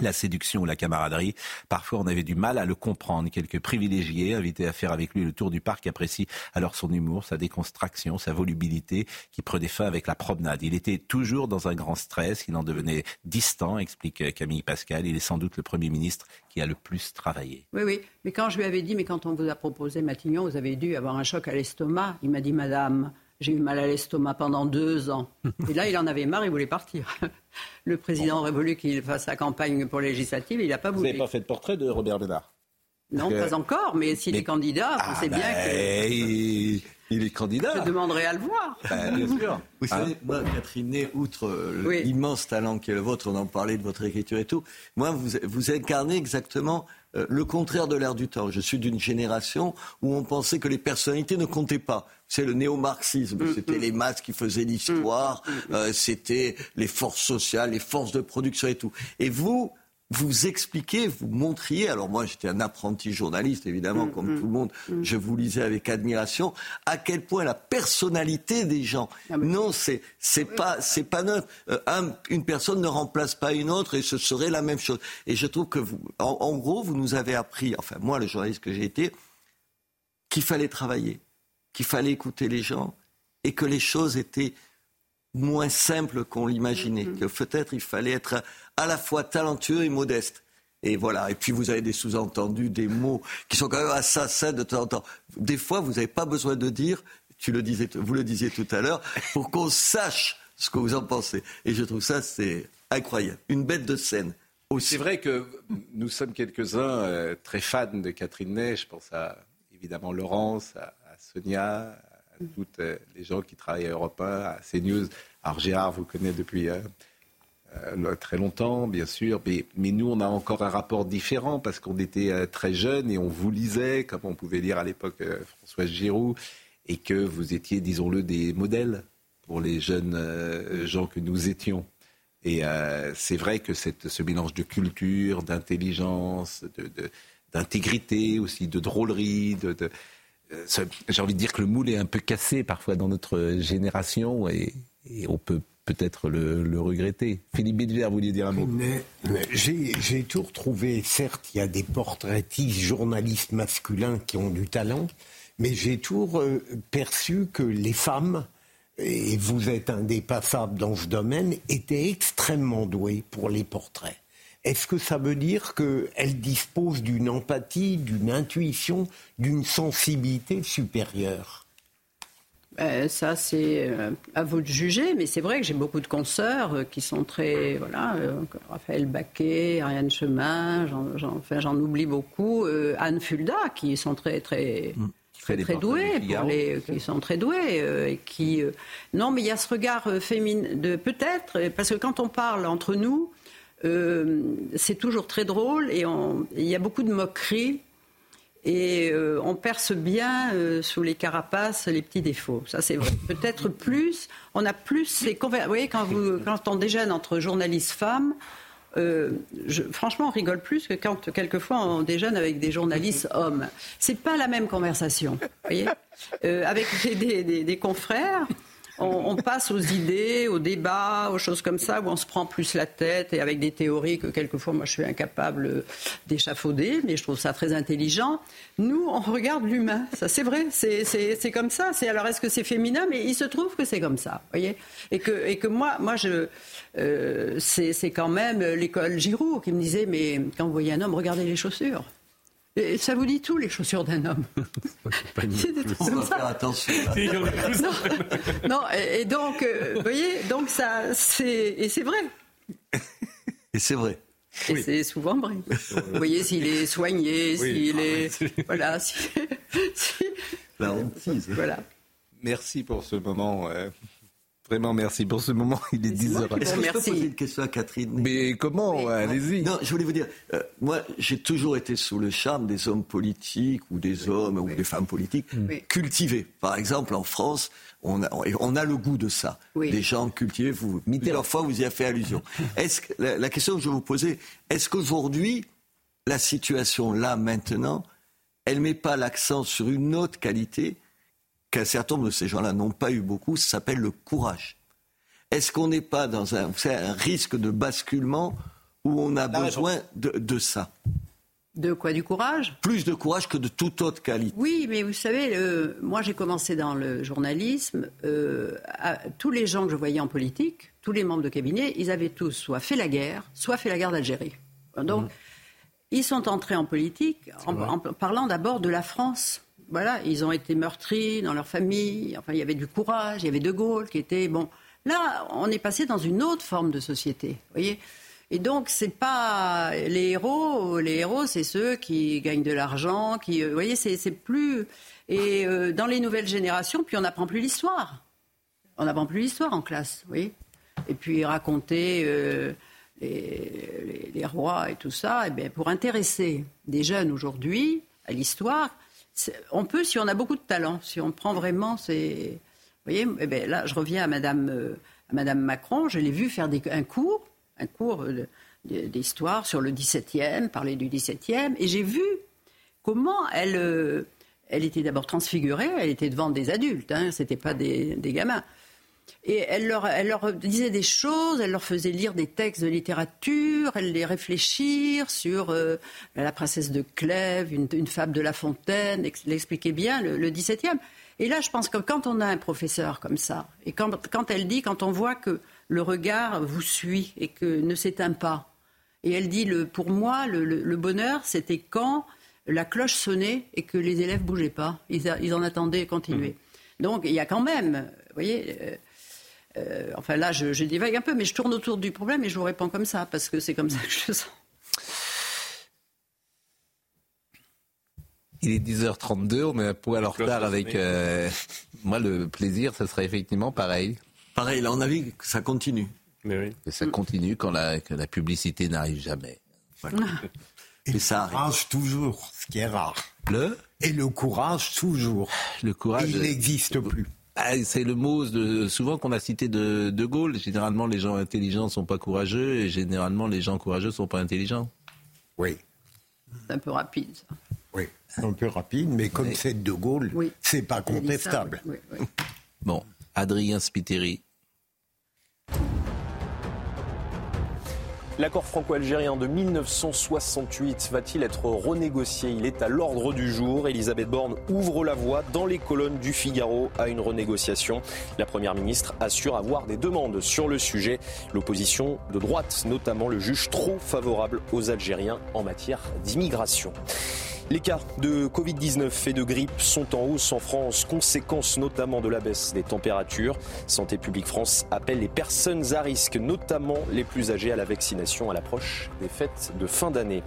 La séduction ou la camaraderie, parfois on avait du mal à le comprendre. Quelques privilégiés invités à faire avec lui le tour du parc apprécient alors son humour, sa déconstruction, sa volubilité qui prenait fin avec la promenade. Il était toujours dans un grand stress, il en devenait distant, explique Camille Pascal. Il est sans doute le Premier ministre qui a le plus travaillé. Oui, oui. Mais quand je lui avais dit, mais quand on vous a proposé Matignon, vous avez dû avoir un choc à l'estomac, il m'a dit, Madame, j'ai eu mal à l'estomac pendant deux ans. Et là, il en avait marre, il voulait partir. Le président aurait voulu qu'il fasse sa campagne pour les législatives, il n'a pas Vous voulu. n'avez pas fait de portrait de Robert Ménard Non, que- pas encore, mais s'il Mais- est candidat, Ah, vous savez bien ben, que il, il est candidat. je demanderai à le voir. Ben, bien sûr. Vous savez, moi, Catherine Ney, outre euh, Oui. l'immense talent qui est le vôtre, on en parlait de votre écriture et tout, moi, vous, vous incarnez exactement euh, le contraire de l'ère du temps. Je suis d'une génération où on pensait que les personnalités ne comptaient pas. C'est le néo-marxisme, c'était les masses qui faisaient l'histoire, euh, c'était les forces sociales, les forces de production et tout. Et vous, vous expliquez, vous montriez, alors moi j'étais un apprenti journaliste évidemment, comme tout le monde, je vous lisais avec admiration, à quel point la personnalité des gens, non c'est c'est pas c'est pas neutre. Euh, un- une personne ne remplace pas une autre et ce serait la même chose. Et je trouve que vous, en, en gros, vous nous avez appris, enfin moi le journaliste que j'ai été, qu'il fallait travailler, qu'il fallait écouter les gens et que les choses étaient moins simples qu'on l'imaginait. Que peut-être il fallait être à la fois talentueux et modeste. Et voilà. Et puis vous avez des sous-entendus, des mots qui sont quand même assassins de temps en temps. Des fois, vous n'avez pas besoin de dire, tu le disais, vous le disiez tout à l'heure, pour qu'on sache ce que vous en pensez. Et je trouve ça, c'est incroyable. Une bête de scène. C'est vrai que nous sommes quelques-uns euh, très fans de Catherine Ney. Je pense à évidemment Laurence, à, à Sonia, toutes euh, les gens qui travaillent à Europe 1, à CNews. Alors Gérard vous connaît depuis euh, euh, très longtemps, bien sûr, mais, nous on a encore un rapport différent parce qu'on était euh, très jeunes et on vous lisait, comme on pouvait lire à l'époque euh, Françoise Giroud, et que vous étiez, disons-le, des modèles pour les jeunes gens que nous étions. Et c'est vrai que ce mélange de culture, d'intelligence, d'intégrité aussi, de drôlerie, de, j'ai envie de dire que le moule est un peu cassé parfois dans notre génération et, on peut peut-être le, regretter. Philippe Bilger, vous vouliez dire un mot? Mais J'ai j'ai toujours trouvé, certes, il y a des portraitistes, journalistes masculins qui ont du talent, mais j'ai toujours euh, perçu que les femmes, et vous êtes indépassable dans ce domaine, étaient extrêmement douées pour les portraits. Est-ce que ça veut dire qu'elles disposent d'une empathie, d'une intuition, d'une sensibilité supérieure? Euh, ça, c'est euh, à vous de juger, mais c'est vrai que j'ai beaucoup de consoeurs euh, qui sont très. Voilà, euh, Raphaël Baquet, Ariane Chemin, j'en, j'en- enfin, j'en oublie beaucoup, euh, Anne Fulda, qui sont très, très. des Très du doués, pour Figaro. les, qui sont très doués, euh, et qui euh, non, mais il y a ce regard euh, féminin de peut-être parce que quand on parle entre nous, c'est toujours très drôle et il y a beaucoup de moqueries et euh, on perce bien euh, sous les carapaces les petits défauts. Ça, c'est vrai. Peut-être plus, on a plus ces Vous voyez, quand, vous, quand on déjeune entre journalistes femmes, euh, franchement, on rigole plus que quand quelquefois on déjeune avec des journalistes hommes. C'est pas la même conversation. Vous voyez Euh, Avec des confrères. On, passe aux idées, aux débats, aux choses comme ça, où on se prend plus la tête et avec des théories que quelquefois moi je suis incapable d'échafauder, mais je trouve ça très intelligent. Nous, on regarde l'humain, ça c'est vrai, c'est comme ça. C'est alors est-ce que c'est féminin, mais il se trouve que c'est comme ça, voyez, et que et que moi, moi je euh, c'est quand même l'école Giroud qui me disait mais quand vous voyez un homme, regardez les chaussures. Et ça vous dit tout, les chaussures d'un homme. On va faire attention. non, non et, donc, euh, vous voyez, donc ça, c'est et c'est vrai. Et c'est vrai. Et c'est souvent vrai. Vous voyez, s'il est soigné, s'il est, voilà, si, La hantise. Voilà. Merci pour ce moment. Euh, Vraiment, merci pour ce moment. Il est 10h. Est-ce que je peux poser une question à Catherine? Mais comment? Allez-y. Non, je voulais vous dire, euh, moi, j'ai toujours été sous le charme des hommes politiques ou des hommes ou des femmes politiques cultivés. Par exemple, en France, on a, on a le goût de ça. Des gens cultivés, vous, plusieurs fois, vous y avez fait allusion. Est-ce que, la, la question que je vais vous poser, est-ce qu'aujourd'hui, la situation là, maintenant, elle met pas l'accent sur une autre qualité qu'un certain nombre de ces gens-là n'ont pas eu beaucoup, ça s'appelle le courage. Est-ce qu'on n'est pas dans un, un, risque de basculement où on a besoin de, ça? De quoi? Du courage? Plus de courage que de toute autre qualité. Oui, mais vous savez, moi j'ai commencé dans le journalisme. Euh, tous les gens que je voyais en politique, tous les membres de cabinet, ils avaient tous soit fait la guerre, soit fait la guerre d'Algérie. Donc, mmh. ils sont entrés en politique en parlant d'abord de la France voilà, ils ont été meurtris dans leur famille. Enfin, il y avait du courage, il y avait De Gaulle qui était bon. Là, on est passé dans une autre forme de société, voyez. Et donc, c'est pas les héros. Les héros, c'est ceux qui gagnent de l'argent, qui, euh, vous voyez, c'est plus. Et euh, dans les nouvelles générations, puis on n'apprend plus l'histoire. On n'apprend plus l'histoire en classe, oui. Et puis raconter euh, les, les, rois et tout ça. Et eh bien, pour intéresser des jeunes aujourd'hui à l'histoire, on peut si on a beaucoup de talent, si on prend vraiment ces. Vous voyez, eh ben, là, je reviens à Madame, euh, Madame Macron. Je l'ai vu faire un cours, un cours d'histoire sur le 17e, parler du 17e, et j'ai vu comment elle, euh, elle était d'abord transfigurée. Elle était devant des adultes, hein, c'était pas des gamins. Et elle leur, elle leur, disait des choses, elle leur faisait lire des textes de littérature, elle les réfléchir sur euh, la princesse de Clèves, une, fable de La Fontaine, elle expliquait bien le, le 17e. Et là, je pense que quand on a un professeur comme ça, et quand, quand elle dit, quand on voit que le regard vous suit et que ne s'éteint pas, et elle dit, le, pour moi, le, le bonheur, c'était quand la cloche sonnait et que les élèves bougeaient pas. Ils, ils en attendaient continuer. Mmh. Donc il y a quand même, vous voyez, euh, enfin là, je, je, divague un peu, mais je tourne autour du problème et je vous réponds comme ça, parce que c'est comme ça que je sens. Il est 10h32, on est un poil en retard avec euh, moi. Le plaisir, ça serait effectivement pareil. Pareil, là, on a vu que ça continue. Mais oui. ça continue quand la, la publicité n'arrive jamais. Et ça arrive. toujours, ce qui est rare. Le? Et le courage toujours. Le courage. il n'existe plus. Ah, c'est le mot de, souvent qu'on a cité de De Gaulle. Généralement, les gens intelligents ne sont pas courageux et généralement, les gens courageux ne sont pas intelligents. Oui. C'est un peu rapide, ça. Oui, un peu rapide, mais comme c'est De Gaulle, oui. c'est pas contestable. bon, Adrien Spiteri, L'accord franco-algérien de 1968 va-t-il être renégocié? Il est à l'ordre du jour. Elisabeth Borne ouvre la voie dans les colonnes du Figaro à une renégociation. La Première ministre assure avoir des demandes sur le sujet. L'opposition de droite, notamment, le juge trop favorable aux Algériens en matière d'immigration. Les cas de Covid-19 et de grippe sont en hausse en France, conséquence notamment de la baisse des températures. Santé publique France appelle les personnes à risque, notamment les plus âgées, à la vaccination à l'approche des fêtes de fin d'année.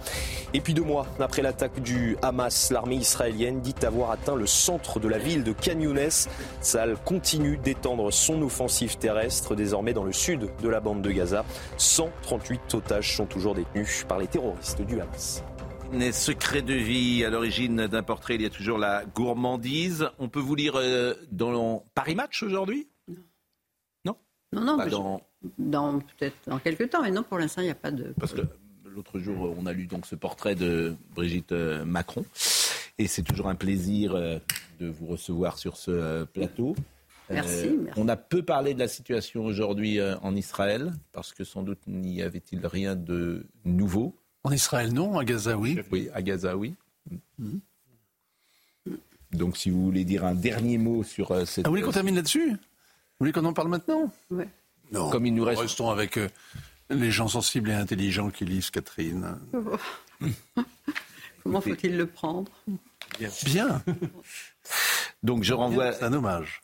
Et puis deux mois après l'attaque du Hamas, l'armée israélienne dit avoir atteint le centre de la ville de Khan Younes. Sal continue d'étendre son offensive terrestre, désormais dans le sud de la bande de Gaza. 138 otages sont toujours détenus par les terroristes du Hamas. Les secrets de vie, à l'origine d'un portrait, il y a toujours la gourmandise. On peut vous lire euh, dans Paris Match aujourd'hui? Non. Non, non, dans... dans peut-être dans quelques temps, mais non, pour l'instant, il n'y a pas de. Parce que l'autre jour, on a lu donc ce portrait de Brigitte euh, Macron, et c'est toujours un plaisir euh, de vous recevoir sur ce plateau. Merci, On a peu parlé de la situation aujourd'hui en Israël, parce que sans doute n'y avait-il rien de nouveau. En Israël, non. À Gaza, oui. Oui, à Gaza, oui. Mm. Donc, si vous voulez dire un dernier mot sur euh, cette. Ah, vous voulez qu'on termine là-dessus? Vous voulez qu'on en parle maintenant? Oui. Non. Comme il nous reste. Restons avec euh, les gens sensibles et intelligents qui lisent Catherine. Comment faut-il le prendre? Bien. Donc je renvoie. C'est un hommage.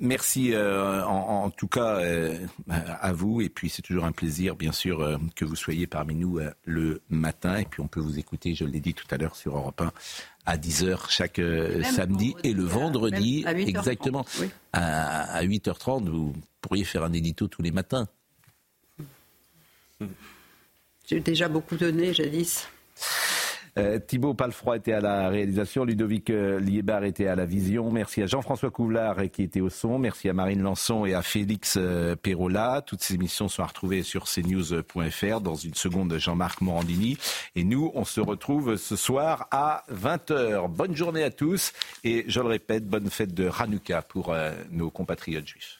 Merci euh, en, tout cas euh, à vous. Et puis c'est toujours un plaisir bien sûr euh, que vous soyez parmi nous le matin. Et puis on peut vous écouter, je l'ai dit tout à l'heure sur Europe 1 à 10h chaque samedi et le vendredi. exactement. à, à 8h30 vous pourriez faire un édito tous les matins. J'ai déjà beaucoup donné jadis. Euh, Thibaut Palfroy était à la réalisation, Ludovic euh, Liebar était à la vision. Merci à Jean-François Couvlar euh, qui était au son. Merci à Marine Lançon et à Félix Perrola. Toutes ces émissions sont à retrouver sur cnews.fr. Dans une seconde, Jean-Marc Morandini. Et nous, on se retrouve ce soir à 20h. Bonne journée à tous et je le répète, bonne fête de Hanouka pour nos compatriotes juifs.